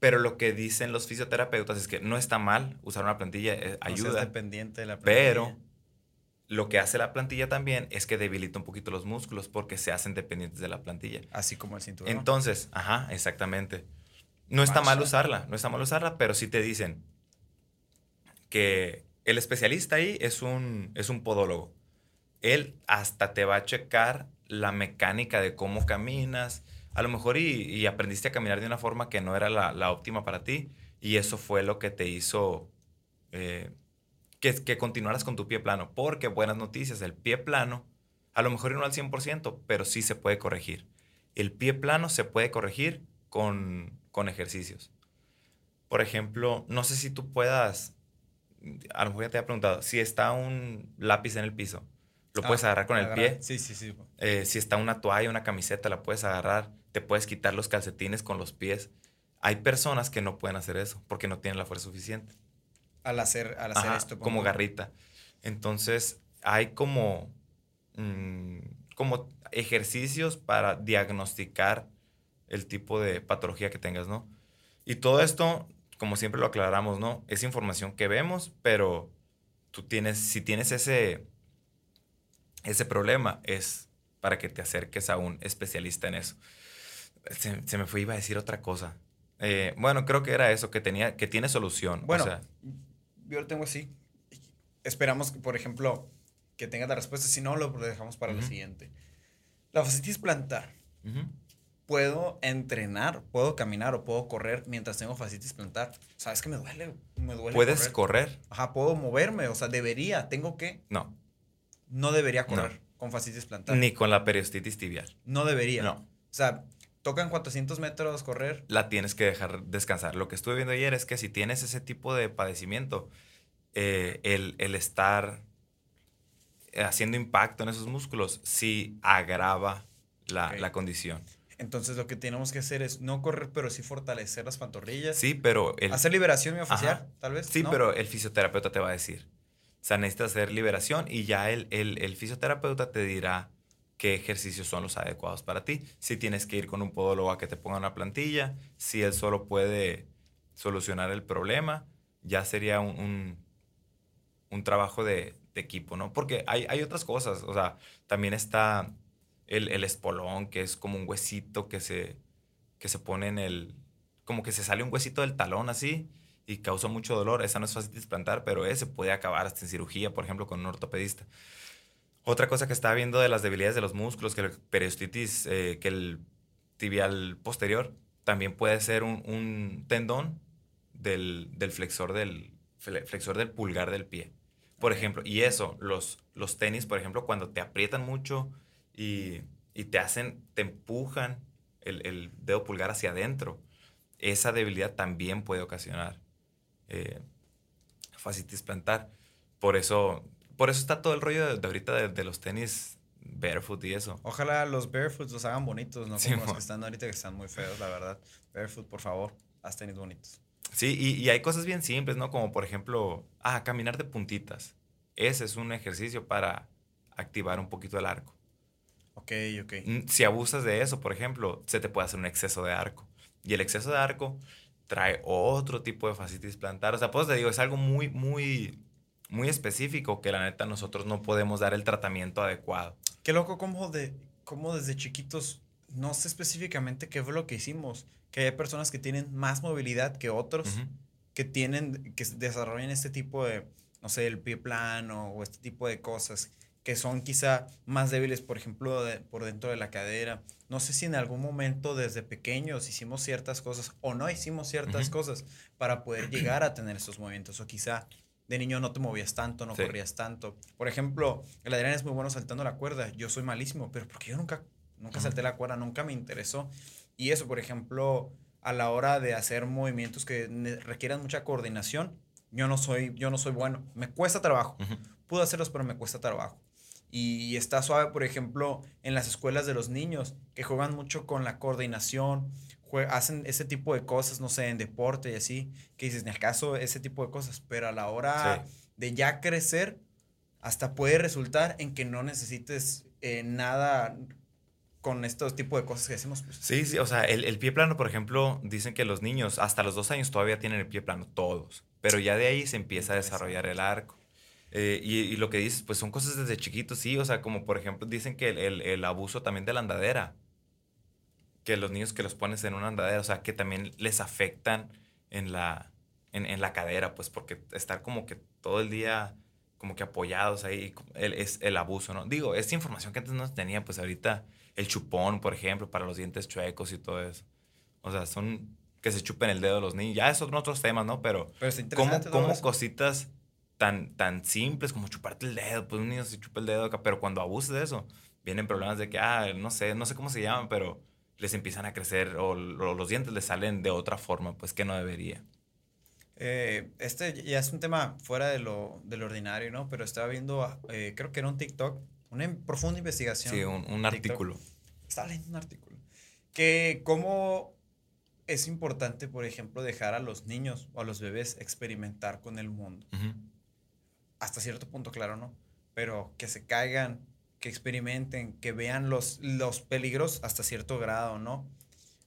Pero lo que dicen los fisioterapeutas es que no está mal usar una plantilla, eh, ayuda. dependiente de la plantilla. Pero lo que hace la plantilla también es que debilita un poquito los músculos porque se hacen dependientes de la plantilla. Así como el cinturón. Entonces, ajá, exactamente. No está mal usarla, no está mal usarla, pero sí te dicen que el especialista ahí es un, es un podólogo. Él hasta te va a checar la mecánica de cómo caminas, a lo mejor y, aprendiste a caminar de una forma que no era la, óptima para ti y eso fue lo que te hizo eh, que, que continuaras con tu pie plano. Porque buenas noticias, el pie plano, a lo mejor no al 100%, pero sí se puede corregir. El pie plano se puede corregir con, con ejercicios. Por ejemplo, no sé si tú puedas, a lo mejor ya te había preguntado, si está un lápiz en el piso, lo puedes ah, agarrar con el pie. Sí, sí, sí. Eh, si está una toalla, una camiseta, la puedes agarrar. Te puedes quitar los calcetines con los pies. Hay personas que no pueden hacer eso porque no tienen la fuerza suficiente. Al hacer, al hacer esto. Como garrita. Entonces, hay como, mm, como ejercicios para diagnosticar el tipo de patología que tengas, ¿no? Y todo esto, como siempre lo aclaramos, ¿no? Es información que vemos, pero tú tienes, si tienes ese ese problema es para que te acerques a un especialista en eso. Se, me fue, iba a decir otra cosa. Eh, bueno, creo que era eso, que, tenía, que tiene solución. Bueno, yo lo tengo así. Esperamos, que, por ejemplo, que tengas la respuesta. Si no, lo dejamos para lo siguiente. La fascitis plantar. Puedo entrenar, puedo caminar o puedo correr mientras tengo fascitis plantar. ¿Sabes que me duele? Me duele. ¿Puedes correr? Ajá, puedo moverme. O sea, debería. ¿Tengo que? No no debería correr con fascitis plantar. Ni con la periostitis tibial. No debería. No. O sea, tocan 400 metros correr. La tienes que dejar descansar. Lo que estuve viendo ayer es que si tienes ese tipo de padecimiento, eh, el, estar haciendo impacto en esos músculos sí agrava la, condición. Entonces lo que tenemos que hacer es no correr, pero sí fortalecer las pantorrillas. Sí, pero... Hacer liberación miofascial, tal vez. Sí, pero el fisioterapeuta te va a decir, o sea, necesitas hacer liberación y ya el, el, fisioterapeuta te dirá qué ejercicios son los adecuados para ti. Si tienes que ir con un podólogo a que te ponga una plantilla, si él solo puede solucionar el problema, ya sería un, un, trabajo de, equipo, ¿no? Porque hay, hay, otras cosas, o sea, también está el, el, espolón, que es como un huesito que se, que se pone en el, como que se sale un huesito del talón así, y causa mucho dolor. Esa no es fácil de trasplantar, pero ese puede acabar hasta en cirugía, por ejemplo, con un ortopedista. Otra cosa que estaba viendo de las debilidades de los músculos, que el periostitis, eh, que el tibial posterior, también puede ser un, tendón del, flexor del, flexor del pulgar del pie. Por ejemplo, y eso, los, los tenis, por ejemplo, cuando te aprietan mucho y, te hacen, te empujan el, el dedo pulgar hacia adentro, esa debilidad también puede ocasionar eh, fascitis plantar. Por eso, por eso está todo el rollo de, ahorita de, los tenis barefoot y eso. Ojalá los barefoot los hagan bonitos, no como los que están ahorita que están muy feos, la verdad. Barefoot, por favor, haz tenis bonitos. Sí, y, hay cosas bien simples, ¿no? Como por ejemplo, ah, caminar de puntitas. Ese es un ejercicio para activar un poquito el arco. Ok, ok. Si abusas de eso, por ejemplo, se te puede hacer un exceso de arco. Y el exceso de arco trae otro tipo de fascitis plantar. O sea, pues te digo, es algo muy, muy, muy específico que la neta nosotros no podemos dar el tratamiento adecuado. Qué loco cómo, de, cómo desde chiquitos, no sé específicamente qué fue lo que hicimos, que hay personas que tienen más movilidad que otros, que tienen, que desarrollan este tipo de, no sé, el pie plano o este tipo de cosas que son quizá más débiles, por ejemplo, por dentro de la cadera. No sé si en algún momento desde pequeños hicimos ciertas cosas o no hicimos ciertas cosas para poder llegar a tener esos movimientos. O quizá de niño no te movías tanto, no corrías tanto. Por ejemplo, el Adrián es muy bueno saltando la cuerda. Yo soy malísimo, pero porque yo nunca, nunca salté la cuerda, nunca me interesó. Y eso, por ejemplo, a la hora de hacer movimientos que requieran mucha coordinación, yo no soy, yo no soy bueno. Me cuesta trabajo. Puedo hacerlos, pero me cuesta trabajo. Y está suave, por ejemplo, en las escuelas de los niños, que juegan mucho con la coordinación, hacen ese tipo de cosas, no sé, en deporte y así, que dices, ni acaso ese tipo de cosas, pero a la hora de ya crecer, hasta puede resultar en que no necesites eh, nada con estos tipos de cosas que hacemos. Pues. Sí, sí, o sea, el, el, pie plano, por ejemplo, dicen que los niños hasta los dos años todavía tienen el pie plano, todos, pero ya de ahí se empieza a desarrollar el arco. Eh, y, lo que dices, pues son cosas desde chiquitos, sí, o sea, como por ejemplo dicen que el, el, abuso también de la andadera, que los niños que los pones en una andadera, o sea, que también les afectan en la, en, en la cadera, pues porque estar como que todo el día como que apoyados ahí es el abuso, ¿no? Digo, esta información que antes no tenía, pues ahorita el chupón, por ejemplo, para los dientes chuecos y todo eso. O sea, son que se chupen el dedo de los niños. Ya son otros temas, ¿no? Pero, Pero ¿cómo, cómo cositas tan, tan simples como chuparte el dedo, pues un niño se chupa el dedo acá, pero cuando abuses de eso, vienen problemas de que, ah, no sé, no sé cómo se llaman, pero les empiezan a crecer o, los dientes les salen de otra forma, pues que no debería. Eh, este ya es un tema fuera de lo, del ordinario, ¿no? Pero estaba viendo, eh, creo que era un TikTok, una profunda investigación. Sí, un, un artículo. Estaba leyendo un artículo. Que cómo es importante, por ejemplo, dejar a los niños o a los bebés experimentar con el mundo hasta cierto punto, claro, ¿no? Pero que se caigan, que experimenten, que vean los, los peligros hasta cierto grado, ¿no?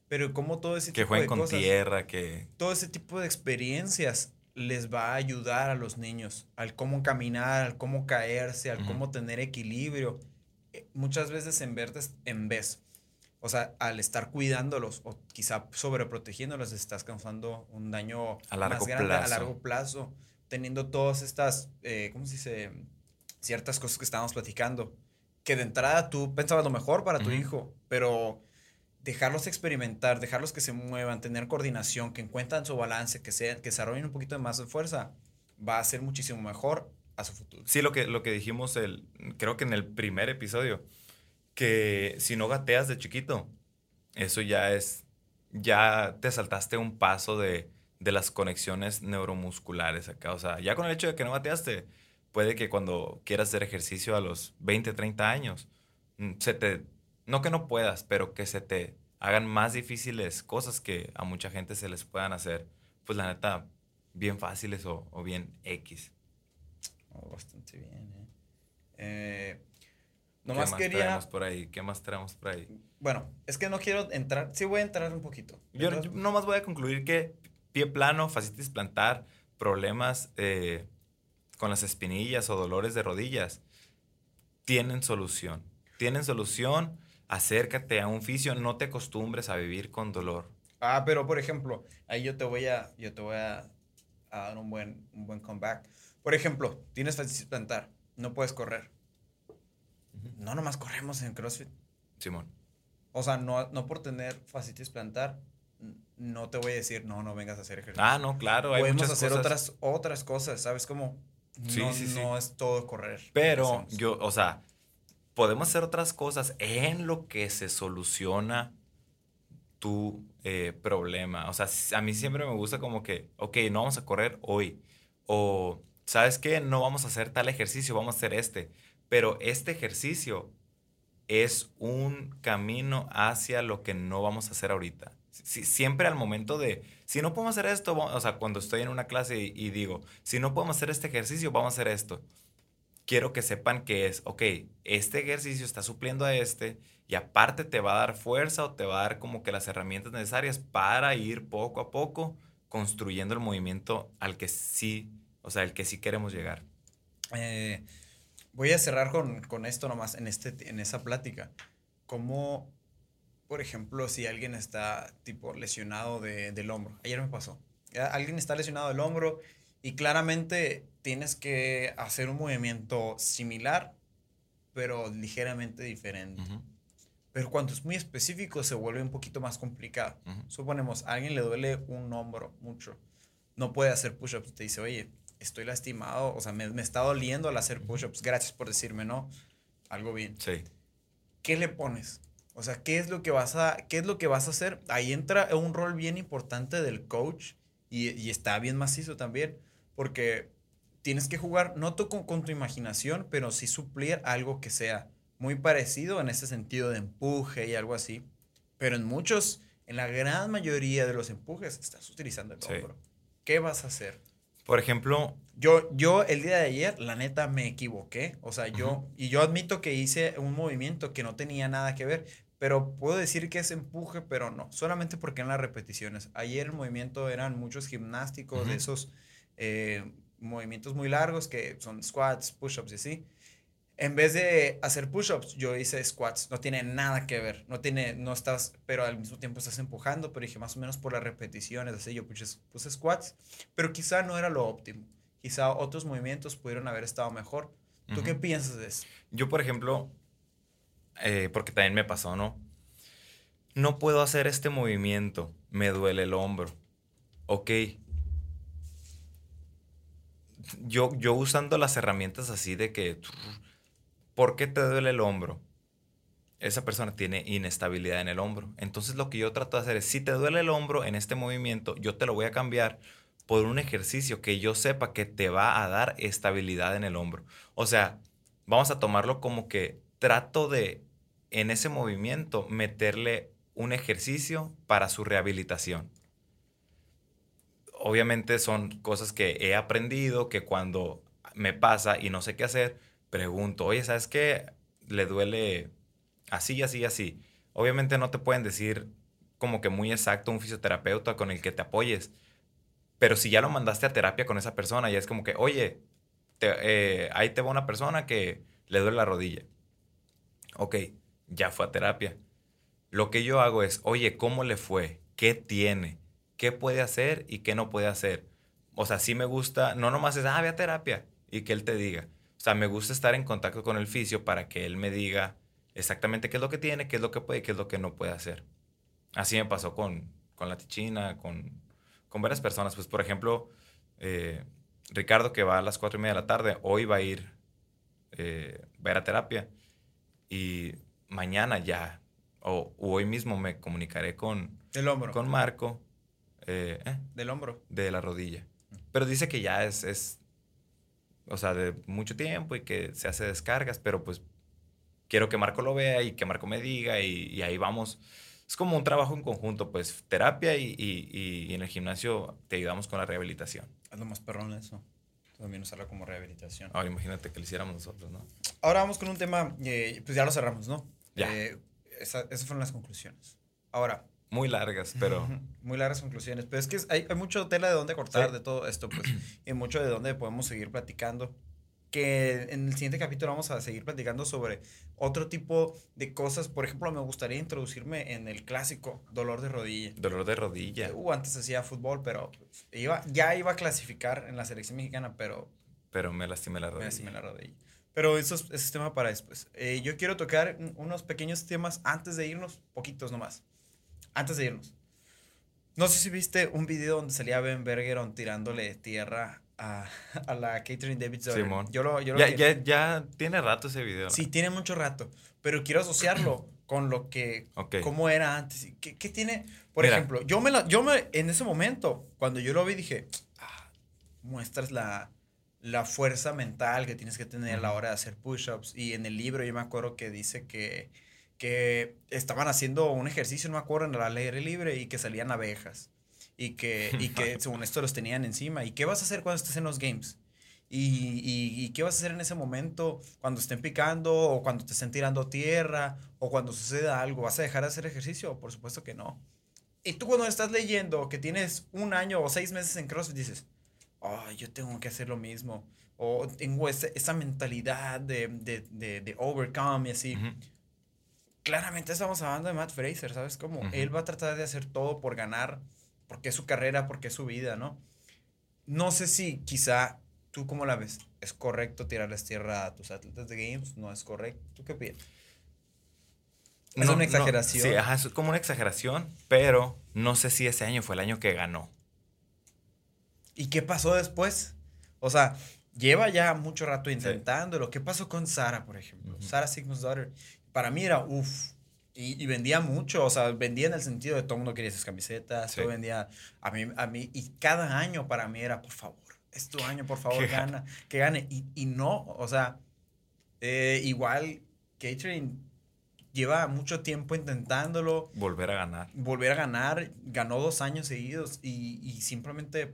Pero como todo ese que tipo de con tierra, que... Todo ese tipo de experiencias les va a ayudar a los niños al cómo caminar, al cómo caerse, al cómo tener equilibrio. Eh, muchas veces en vez, en vez, o sea, al estar cuidándolos o quizá sobreprotegiéndolos, estás causando un daño a largo más grande plazo. a largo plazo teniendo todas estas, eh, ¿cómo se dice? Ciertas cosas que estábamos platicando. Que de entrada tú pensabas lo mejor para tu hijo, pero dejarlos experimentar, dejarlos que se muevan, tener coordinación, que encuentren su balance, que, se, que desarrollen un poquito más de fuerza, va a ser muchísimo mejor a su futuro. Sí, lo que, lo que dijimos, el, creo que en el primer episodio, que si no gateas de chiquito, eso ya es, ya te saltaste un paso de de las conexiones neuromusculares acá. O sea, ya con el hecho de que no bateaste, puede que cuando quieras hacer ejercicio a los 20, 30 años, mm, se te, no que no puedas, pero que se te hagan más difíciles cosas que a mucha gente se les puedan hacer, pues la neta, bien fáciles o, bien X. Oh, bastante bien, ¿eh? eh ¿Qué más traemos por ahí? ¿Qué más traemos por ahí? Bueno, es que no quiero entrar, sí voy a entrar un poquito. Yo, yo nomás voy a concluir que pie plano, fascitis plantar, problemas eh, con las espinillas o dolores de rodillas, tienen solución. Tienen solución, acércate a un fisio, no te acostumbres a vivir con dolor. Ah, pero por ejemplo, ahí yo te voy a, yo te voy a, dar un buen, un buen comeback. Por ejemplo, tienes fascitis plantar, no puedes correr. No nomás corremos en CrossFit. Simón. O sea, no, no por tener fascitis plantar, no te voy a decir, no, no vengas a hacer ejercicio. Ah, no, claro. Hay Podemos hacer otras, otras cosas, ¿sabes cómo? No, no es todo correr. Pero yo, o sea, podemos hacer otras cosas en lo que se soluciona tu eh, problema. O sea, a mí siempre me gusta como que, ok, no vamos a correr hoy. O, ¿sabes qué? No vamos a hacer tal ejercicio, vamos a hacer este. Pero este ejercicio es un camino hacia lo que no vamos a hacer ahorita siempre al momento de, si no podemos hacer esto, o sea, cuando estoy en una clase y, digo, si no podemos hacer este ejercicio, vamos a hacer esto. Quiero que sepan que es, ok, este ejercicio está supliendo a este y aparte te va a dar fuerza o te va a dar como que las herramientas necesarias para ir poco a poco construyendo el movimiento al que sí, o sea, el que sí queremos llegar. Eh, voy a cerrar con, con, esto nomás en, este, en esa plática. ¿Cómo por ejemplo, si alguien está tipo lesionado de, del hombro. Ayer me pasó. Alguien está lesionado del hombro y claramente tienes que hacer un movimiento similar pero ligeramente diferente. Pero cuando es muy específico se vuelve un poquito más complicado. Suponemos, a alguien le duele un hombro mucho, no puede hacer push-ups, te dice, oye, estoy lastimado, o sea, me, me está doliendo al hacer push-ups, gracias por decirme, ¿no? Algo bien. Sí. ¿Qué le pones? O sea, ¿qué es lo que vas a, qué es lo que vas a hacer? Ahí entra un rol bien importante del coach y, y está bien macizo también, porque tienes que jugar, no tú con, con tu imaginación, pero sí suplir algo que sea muy parecido en ese sentido de empuje y algo así. Pero en muchos, en la gran mayoría de los empujes, estás utilizando el hombro. ¿Qué vas a hacer? Por ejemplo, yo, yo el día de ayer, la neta, me equivoqué. O sea, yo, y yo admito que hice un movimiento que no tenía nada que ver, pero puedo decir que es empuje, pero no, solamente porque en las repeticiones. Ayer el movimiento eran muchos gimnásticos, de esos eh, movimientos muy largos que son squats, push-ups y así en vez de hacer push-ups, yo hice squats. No tiene nada que ver. No tiene, no estás, pero al mismo tiempo estás empujando, pero dije más o menos por las repeticiones, así yo puse, puse squats, pero quizá no era lo óptimo. Quizá otros movimientos pudieron haber estado mejor. ¿Tú qué piensas de eso? Yo, por ejemplo, eh, porque también me pasó, ¿no? No puedo hacer este movimiento, me duele el hombro. Ok. Yo, yo usando las herramientas así de que ¿Por qué te duele el hombro? Esa persona tiene inestabilidad en el hombro. Entonces lo que yo trato de hacer es, si te duele el hombro en este movimiento, yo te lo voy a cambiar por un ejercicio que yo sepa que te va a dar estabilidad en el hombro. O sea, vamos a tomarlo como que trato de, en ese movimiento, meterle un ejercicio para su rehabilitación. Obviamente son cosas que he aprendido, que cuando me pasa y no sé qué hacer, pregunto, oye, ¿sabes qué? Le duele así, así, así. Obviamente no te pueden decir como que muy exacto un fisioterapeuta con el que te apoyes. Pero si ya lo mandaste a terapia con esa persona, ya es como que, oye, eh, ahí te va una persona que le duele la rodilla. Ok, ya fue a terapia. Lo que yo hago es, oye, ¿cómo le fue? ¿Qué tiene? ¿Qué puede hacer y qué no puede hacer? O sea, sí me gusta, no nomás es, ah, ve a terapia y que él te diga. O sea, me gusta estar en contacto con el fisio para que él me diga exactamente qué es lo que tiene, qué es lo que puede y qué es lo que no puede hacer. Así me pasó con, con la tichina, con, con varias personas. Pues, por ejemplo, eh, Ricardo, que va a las cuatro y media de la tarde, hoy va a ir, eh, va a, ir a terapia. Y mañana ya, o hoy mismo me comunicaré con... Del hombro. Con Marco. Eh, Del hombro. De la rodilla. Pero dice que ya es, es o sea, de mucho tiempo y que se hace descargas, pero pues quiero que Marco lo vea y que Marco me diga y, ahí vamos. Es como un trabajo en conjunto, pues terapia y, y, en el gimnasio te ayudamos con la rehabilitación. Es lo más perrón eso. También usarlo como rehabilitación. Ahora imagínate que lo hiciéramos nosotros, ¿no? Ahora vamos con un tema, eh, pues ya lo cerramos, ¿no? Ya. Eh, esas fueron las conclusiones. Ahora, muy largas, pero... *laughs* Muy largas conclusiones. Pero es que hay, hay mucho tela de dónde cortar de todo esto, pues. y mucho de dónde podemos seguir platicando. Que en el siguiente capítulo vamos a seguir platicando sobre otro tipo de cosas. Por ejemplo, me gustaría introducirme en el clásico dolor de rodilla. Dolor de rodilla. Uh, antes hacía fútbol, pero iba, ya iba a clasificar en la selección mexicana, pero... Pero me lastimé la rodilla. Me lastimé la rodilla. Pero eso es, es tema para después. Eh, yo quiero tocar unos pequeños temas antes de irnos, poquitos nomás antes de irnos. No sé si viste un video donde salía Ben Bergeron tirándole tierra a, a la Catherine Davidson. Simón. Yo lo, yo lo ya, ya, tiene rato ese video. Sí, tiene mucho rato. Pero quiero asociarlo *coughs* con lo que. ¿Cómo era antes? ¿Qué, qué tiene? Por ejemplo, yo me, la, yo me. En ese momento, cuando yo lo vi, dije. Ah, muestras la, la fuerza mental que tienes que tener a la hora de hacer push-ups. Y en el libro, yo me acuerdo que dice que que estaban haciendo un ejercicio, no me acuerdo, en el aire libre y que salían abejas. Y que, y que según esto los tenían encima. ¿Y qué vas a hacer cuando estés en los games? Y, y, qué vas a hacer en ese momento cuando estén picando o cuando te estén tirando tierra o cuando suceda algo? ¿Vas a dejar de hacer ejercicio? Por supuesto que no. Y tú cuando estás leyendo que tienes un año o seis meses en CrossFit dices, oh, yo tengo que hacer lo mismo. O tengo esa, esa mentalidad de, de, de, de, overcome y así claramente estamos hablando de Matt Fraser, ¿sabes? Como él va a tratar de hacer todo por ganar, porque es su carrera, porque es su vida, ¿no? No sé si quizá ¿Tú cómo la ves? ¿Es correcto tirarles tierra a tus atletas de games? ¿No es correcto? ¿Tú qué piensas? Es una exageración. sí, ajá, es como una exageración, pero no sé si ese año fue el año que ganó. ¿Y qué pasó después? O sea, lleva ya mucho rato intentándolo. ¿Qué pasó con Sara, por ejemplo? Sara Sigmund's Daughter. Para mí era, uff, y, vendía mucho, o sea, vendía en el sentido de todo el mundo quería esas camisetas, todo vendía a mí, a mí, y cada año para mí era, por favor, es tu año, por favor, gana, que gane. Y, y no, o sea, eh, igual Catherine lleva mucho tiempo intentándolo. Volver a ganar. Volver a ganar, ganó dos años seguidos y, y simplemente,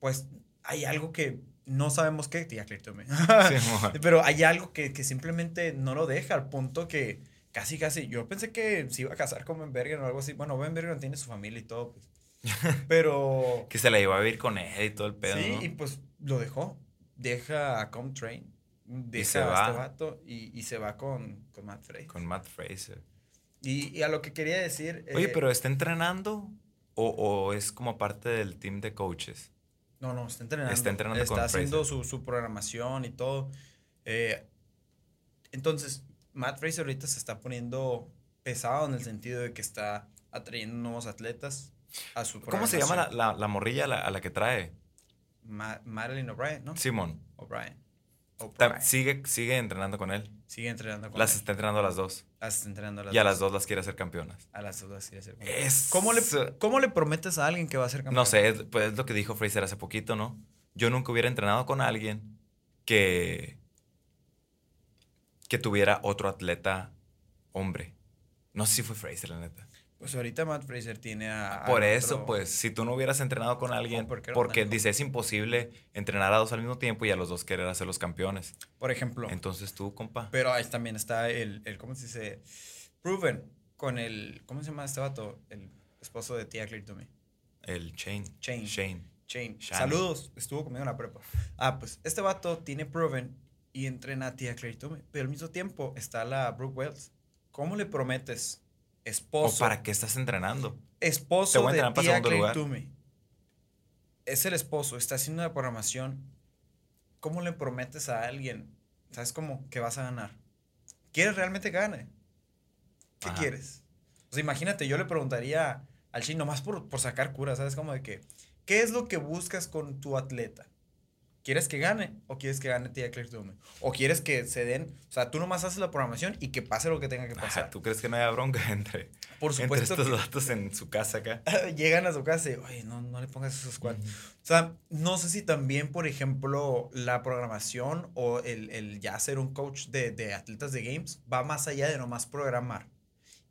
pues, hay algo que no sabemos qué, tía *laughs* Pero hay algo que, que, simplemente no lo deja al punto que casi, casi, yo pensé que se iba a casar con Ben Bergen o algo así. Bueno, Ben Bergen tiene su familia y todo, pues. *laughs* Pero. que se la iba a vivir con él y todo el pedo. Sí, y pues lo dejó. Deja a Comtrain. Deja y se a este vato y, y, se va con, con Matt Fraser. Con Matt Fraser. Y, y a lo que quería decir. Oye, eh, pero ¿está entrenando o, o, es como parte del team de coaches? No, no, está entrenando. Está entrenando está haciendo su, su, programación y todo. Eh, entonces, Matt Fraser ahorita se está poniendo pesado en el sentido de que está atrayendo nuevos atletas ¿Cómo se llama la, la, morrilla a la, que trae? Madeline O'Brien, ¿no? Simón. O'Brien. Sigue, sigue entrenando con él. Sigue entrenando con las está entrenando a las dos. Las está entrenando a las y a las dos las quiere hacer campeonas. A las dos las quiere hacer campeonas. ¿Cómo, le, ¿Cómo le prometes a alguien que va a ser campeón? No sé, pues es lo que dijo Fraser hace poquito, ¿no? Yo nunca hubiera entrenado con alguien que. Que tuviera otro atleta hombre. No sé si fue Fraser, la neta. Pues ahorita Matt Fraser tiene a... Por eso, pues, si tú no hubieras entrenado con alguien, porque dice, es imposible entrenar a dos al mismo tiempo y a los dos querer hacer los campeones. Por ejemplo. Entonces tú, compa. Pero ahí también está el, el ¿cómo se dice? Proven, con el, ¿cómo se llama este vato? El esposo de Tia Clear me El Chain. Chain. Shane. Chain. Saludos, estuvo conmigo en la prepa. Ah, pues este vato tiene Proven y entrena a Tia Claire Tume, pero al mismo tiempo está la Brooke Wells. ¿Cómo le prometes esposo. ¿O para qué estás entrenando? Esposo de tía Toomey. Es el esposo, está haciendo una programación. ¿Cómo le prometes a alguien? ¿Sabes cómo? Que vas a ganar. ¿Quieres realmente que gane? ¿Qué quieres? O sea, imagínate, yo le preguntaría al chino, nomás por, por sacar cura, ¿sabes? Como de que, ¿qué es lo que buscas con tu atleta? ¿Quieres que gane o quieres que gane Tia Claire Dome? O quieres que se den, o sea, tú nomás haces la programación y que pase lo que tenga que pasar. ¿Tú crees que no haya bronca *laughs* entre, Por supuesto entre estos datos en su casa acá? *laughs* Llegan a su casa y, oye, no, no le pongas esos cuatro. O sea, no sé si también, por ejemplo, la programación o el, el ya ser un coach de, de atletas de games va más allá de nomás programar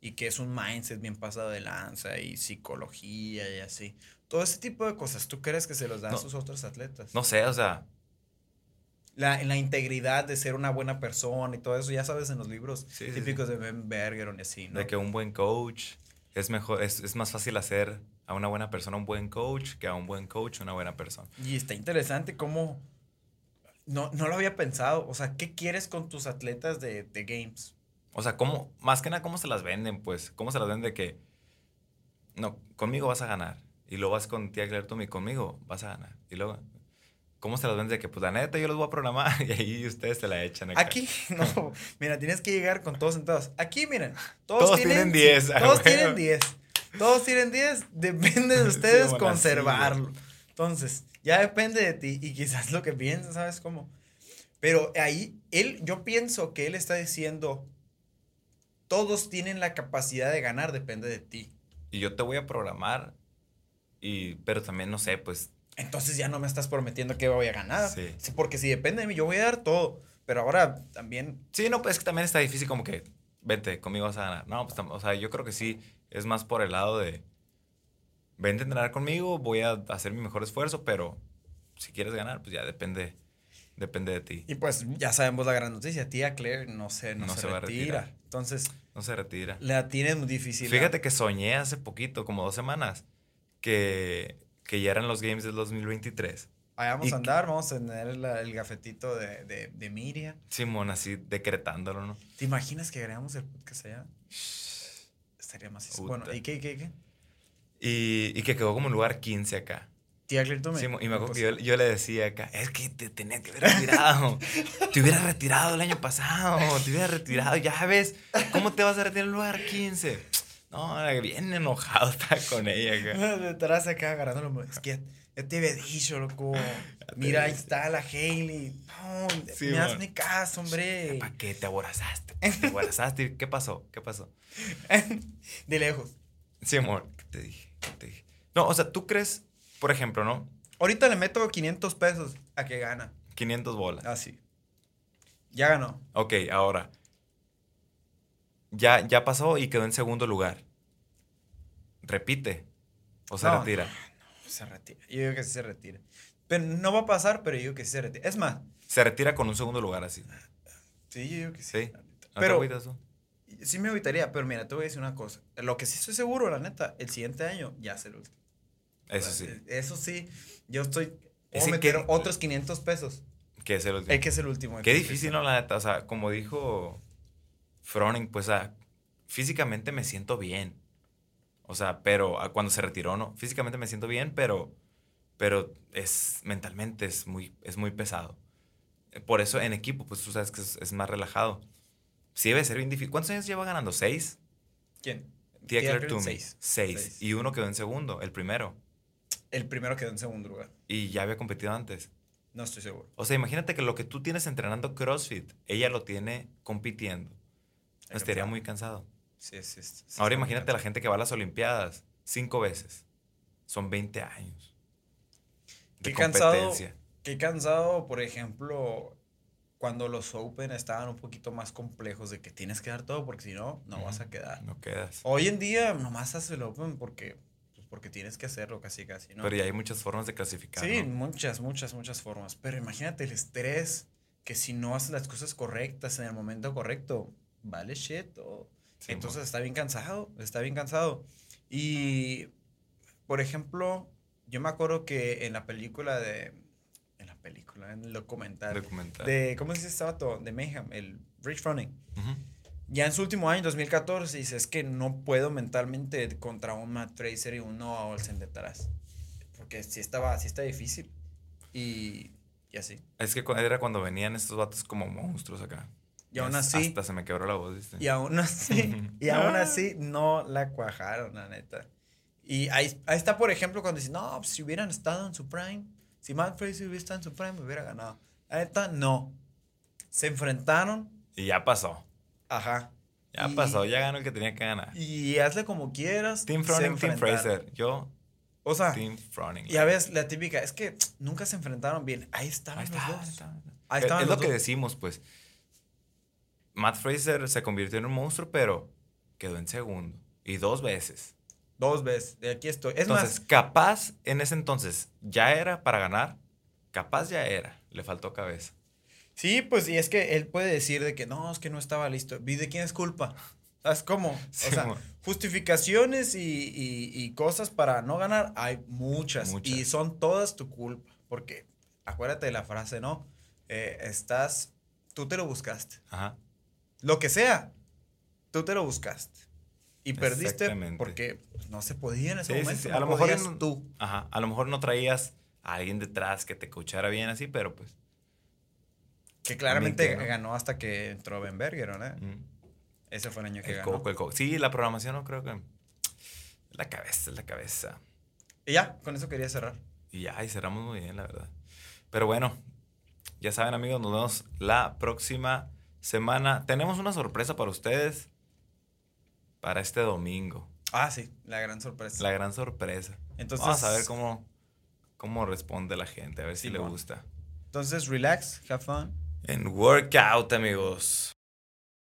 y que es un mindset bien pasado de lanza y psicología y así. Todo ese tipo de cosas, ¿tú crees que se los dan a sus otros atletas? No sé, o sea. La, la integridad de ser una buena persona y todo eso, ya sabes en los libros típicos de Ben Berger y así, ¿no? De que un buen coach es mejor, es, es más fácil hacer a una buena persona un buen coach que a un buen coach una buena persona. Y está interesante cómo. No, no lo había pensado. O sea, ¿qué quieres con tus atletas de, de games? O sea, ¿cómo, más que nada, cómo se las venden, pues? ¿Cómo se las venden de que, no, conmigo vas a ganar? Y luego vas con tía Claire y conmigo vas a ganar. Y luego, ¿cómo se las venden de que, pues la neta, yo los voy a programar *laughs* y ahí ustedes se la echan acá? Aquí, *laughs* no, mira, tienes que llegar con todos sentados. Aquí, miren, todos, tienen 10. Todos tienen 10. Todos tienen 10. Depende de *laughs* ustedes conservarlo. Entonces, ya depende de ti y quizás lo que piensas, ¿sabes cómo? Pero ahí, él, yo pienso que él está diciendo, todos tienen la capacidad de ganar, depende de ti. Y yo te voy a programar, y, pero también no sé, pues... Entonces ya no me estás prometiendo que voy a ganar. Sí. Porque si depende de mí, yo voy a dar todo. Pero ahora también... Sí, no, pues es que también está difícil como que, vente, conmigo vas a ganar. No, pues, o sea, yo creo que sí, es más por el lado de, vente a entrenar conmigo, voy a hacer mi mejor esfuerzo, pero si quieres ganar, pues ya depende Depende de ti. Y pues ya sabemos la gran noticia. Tía Claire no se, no, se, retira. Entonces. No se retira. La tiene muy difícil. Fíjate que soñé hace poquito, como dos semanas, que, que ya eran los games del 2023. Ahí vamos a andar, vamos a tener el gafetito de, de, de, Miriam. Simón, así decretándolo, ¿no? ¿Te imaginas que agregamos el podcast allá? Estaría más... Bueno, ¿y qué, qué, qué? Y, y que quedó como lugar 15 acá. Tía Clear me. Sí, y me acuerdo que yo, yo, le decía acá, es que te tenía que haber retirado. te hubieras retirado el año pasado. Te hubieras retirado. Ya ves, ¿cómo te vas a retirar en lugar 15? No, bien enojado estaba con ella acá. *laughs* Detrás acá agarrándolo. Es que ya te había dicho, loco. Mira, ahí está la Hailey. No, me hazme caso, hombre. ¿Para qué te aborazaste? *laughs* Te aborazaste. ¿Qué pasó? ¿Qué pasó? *laughs* De lejos. Sí, amor. ¿Qué te dije? ¿Qué te dije? No, o sea, tú crees por ejemplo, ¿no? Ahorita le meto 500 pesos a que gana. 500 bolas. Ah, sí. Ya ganó. Ok, ahora. Ya, ya pasó y quedó en segundo lugar. Repite. ¿O se retira? No, se retira. Yo digo que sí se retira. Pero no va a pasar, pero yo digo que sí se retira. Es más. Se retira con un segundo lugar así. Sí, yo digo que sí. Sí. pero, Sí me evitaría, pero mira, te voy a decir una cosa. Lo que sí estoy seguro, la neta, el siguiente año ya es el último. Eso sí. Eso sí, yo estoy. O meter otros 500 pesos. Que es el último. Que es el último. Qué difícil, ¿no? La neta. O sea, como dijo Froning, pues, ah, físicamente me siento bien. O sea, pero ah, cuando se retiró, ¿no? Físicamente me siento bien, pero, pero es mentalmente es muy, es muy pesado. Por eso en equipo, pues tú sabes que es, más relajado. Sí debe ser bien difícil. ¿Cuántos años lleva ganando? ¿Seis? ¿Quién? Tia Claire Seis. Seis. Y uno quedó en segundo, el primero. El primero quedó en segundo lugar. ¿Y ya había competido antes? No estoy seguro. O sea, imagínate que lo que tú tienes entrenando CrossFit, ella lo tiene compitiendo. Estaría muy cansado. Sí, sí, sí Ahora imagínate la gente que va a las Olimpiadas cinco veces. Son 20 años. De qué cansado. Qué cansado, por ejemplo, cuando los Open estaban un poquito más complejos de que tienes que dar todo porque si no, no vas a quedar. No quedas. Hoy en día nomás haces el Open porque porque tienes que hacerlo casi casi, ¿no? Pero ya hay muchas formas de clasificar. Sí, muchas, muchas, muchas formas. Pero imagínate el estrés, que si no haces las cosas correctas en el momento correcto, vale shit. Entonces está bien cansado, está bien cansado. Y, por ejemplo, yo me acuerdo que en la película de... En la película, en el documental. documental. De, ¿cómo se estaba todo? De Mayhem, el Rich Running ya en su último año, 2014, dice, es que no puedo mentalmente contra un Matt Tracer y un Noah Olsen detrás. Porque sí estaba, sí está difícil. Y, y así. Es que era cuando venían estos vatos como monstruos acá. Y aún así. Hasta se me quebró la voz, ¿viste? Y aún así, *laughs* y aún así no la cuajaron, la neta. Y ahí, ahí está, por ejemplo, cuando dicen, no, pues, si hubieran estado en su prime, si Matt Tracer hubiera estado en su prime, me hubiera ganado. La neta, no. Se enfrentaron. Y ya pasó. Ajá. Ya pasó, ya ganó el que tenía que ganar. Y hazle como quieras. Team Froning, Team Fraser. Yo. O sea, Team Froning. Ya ves, la típica, es que nunca se enfrentaron bien. Ahí estaban ahí los dos. Ahí estaban es, lo que decimos, pues. Matt Fraser se convirtió en un monstruo, pero quedó en segundo. Y dos veces. Dos veces. De aquí estoy. Es entonces, capaz en ese entonces ya era para ganar. Capaz ya era. Le faltó cabeza. Sí, pues, y es que él puede decir de que no, es que no estaba listo. ¿Y de quién es culpa? ¿Sabes cómo? *laughs* o sea, justificaciones y, cosas para no ganar hay muchas, Y son todas tu culpa. Porque acuérdate de la frase, ¿no? Eh, estás, tú te lo buscaste. Ajá. Lo que sea, tú te lo buscaste. Y perdiste porque no se podía en ese momento. a lo mejor tú. Ajá. A lo mejor no traías a alguien detrás que te coachara bien así, pero pues que claramente ganó hasta que entró Ben Berger, ¿no? Ese fue el año que ganó. Sí, la programación no creo que... La cabeza, la cabeza. Y ya, con eso quería cerrar. Y ya, y cerramos muy bien, la verdad. Pero bueno, ya saben amigos, nos vemos la próxima semana. Tenemos una sorpresa para ustedes para este domingo. Ah, sí, la gran sorpresa. La gran sorpresa. Entonces, Vamos a ver cómo, cómo responde la gente, a ver si le gusta. Entonces, relax, have fun en Workout, amigos.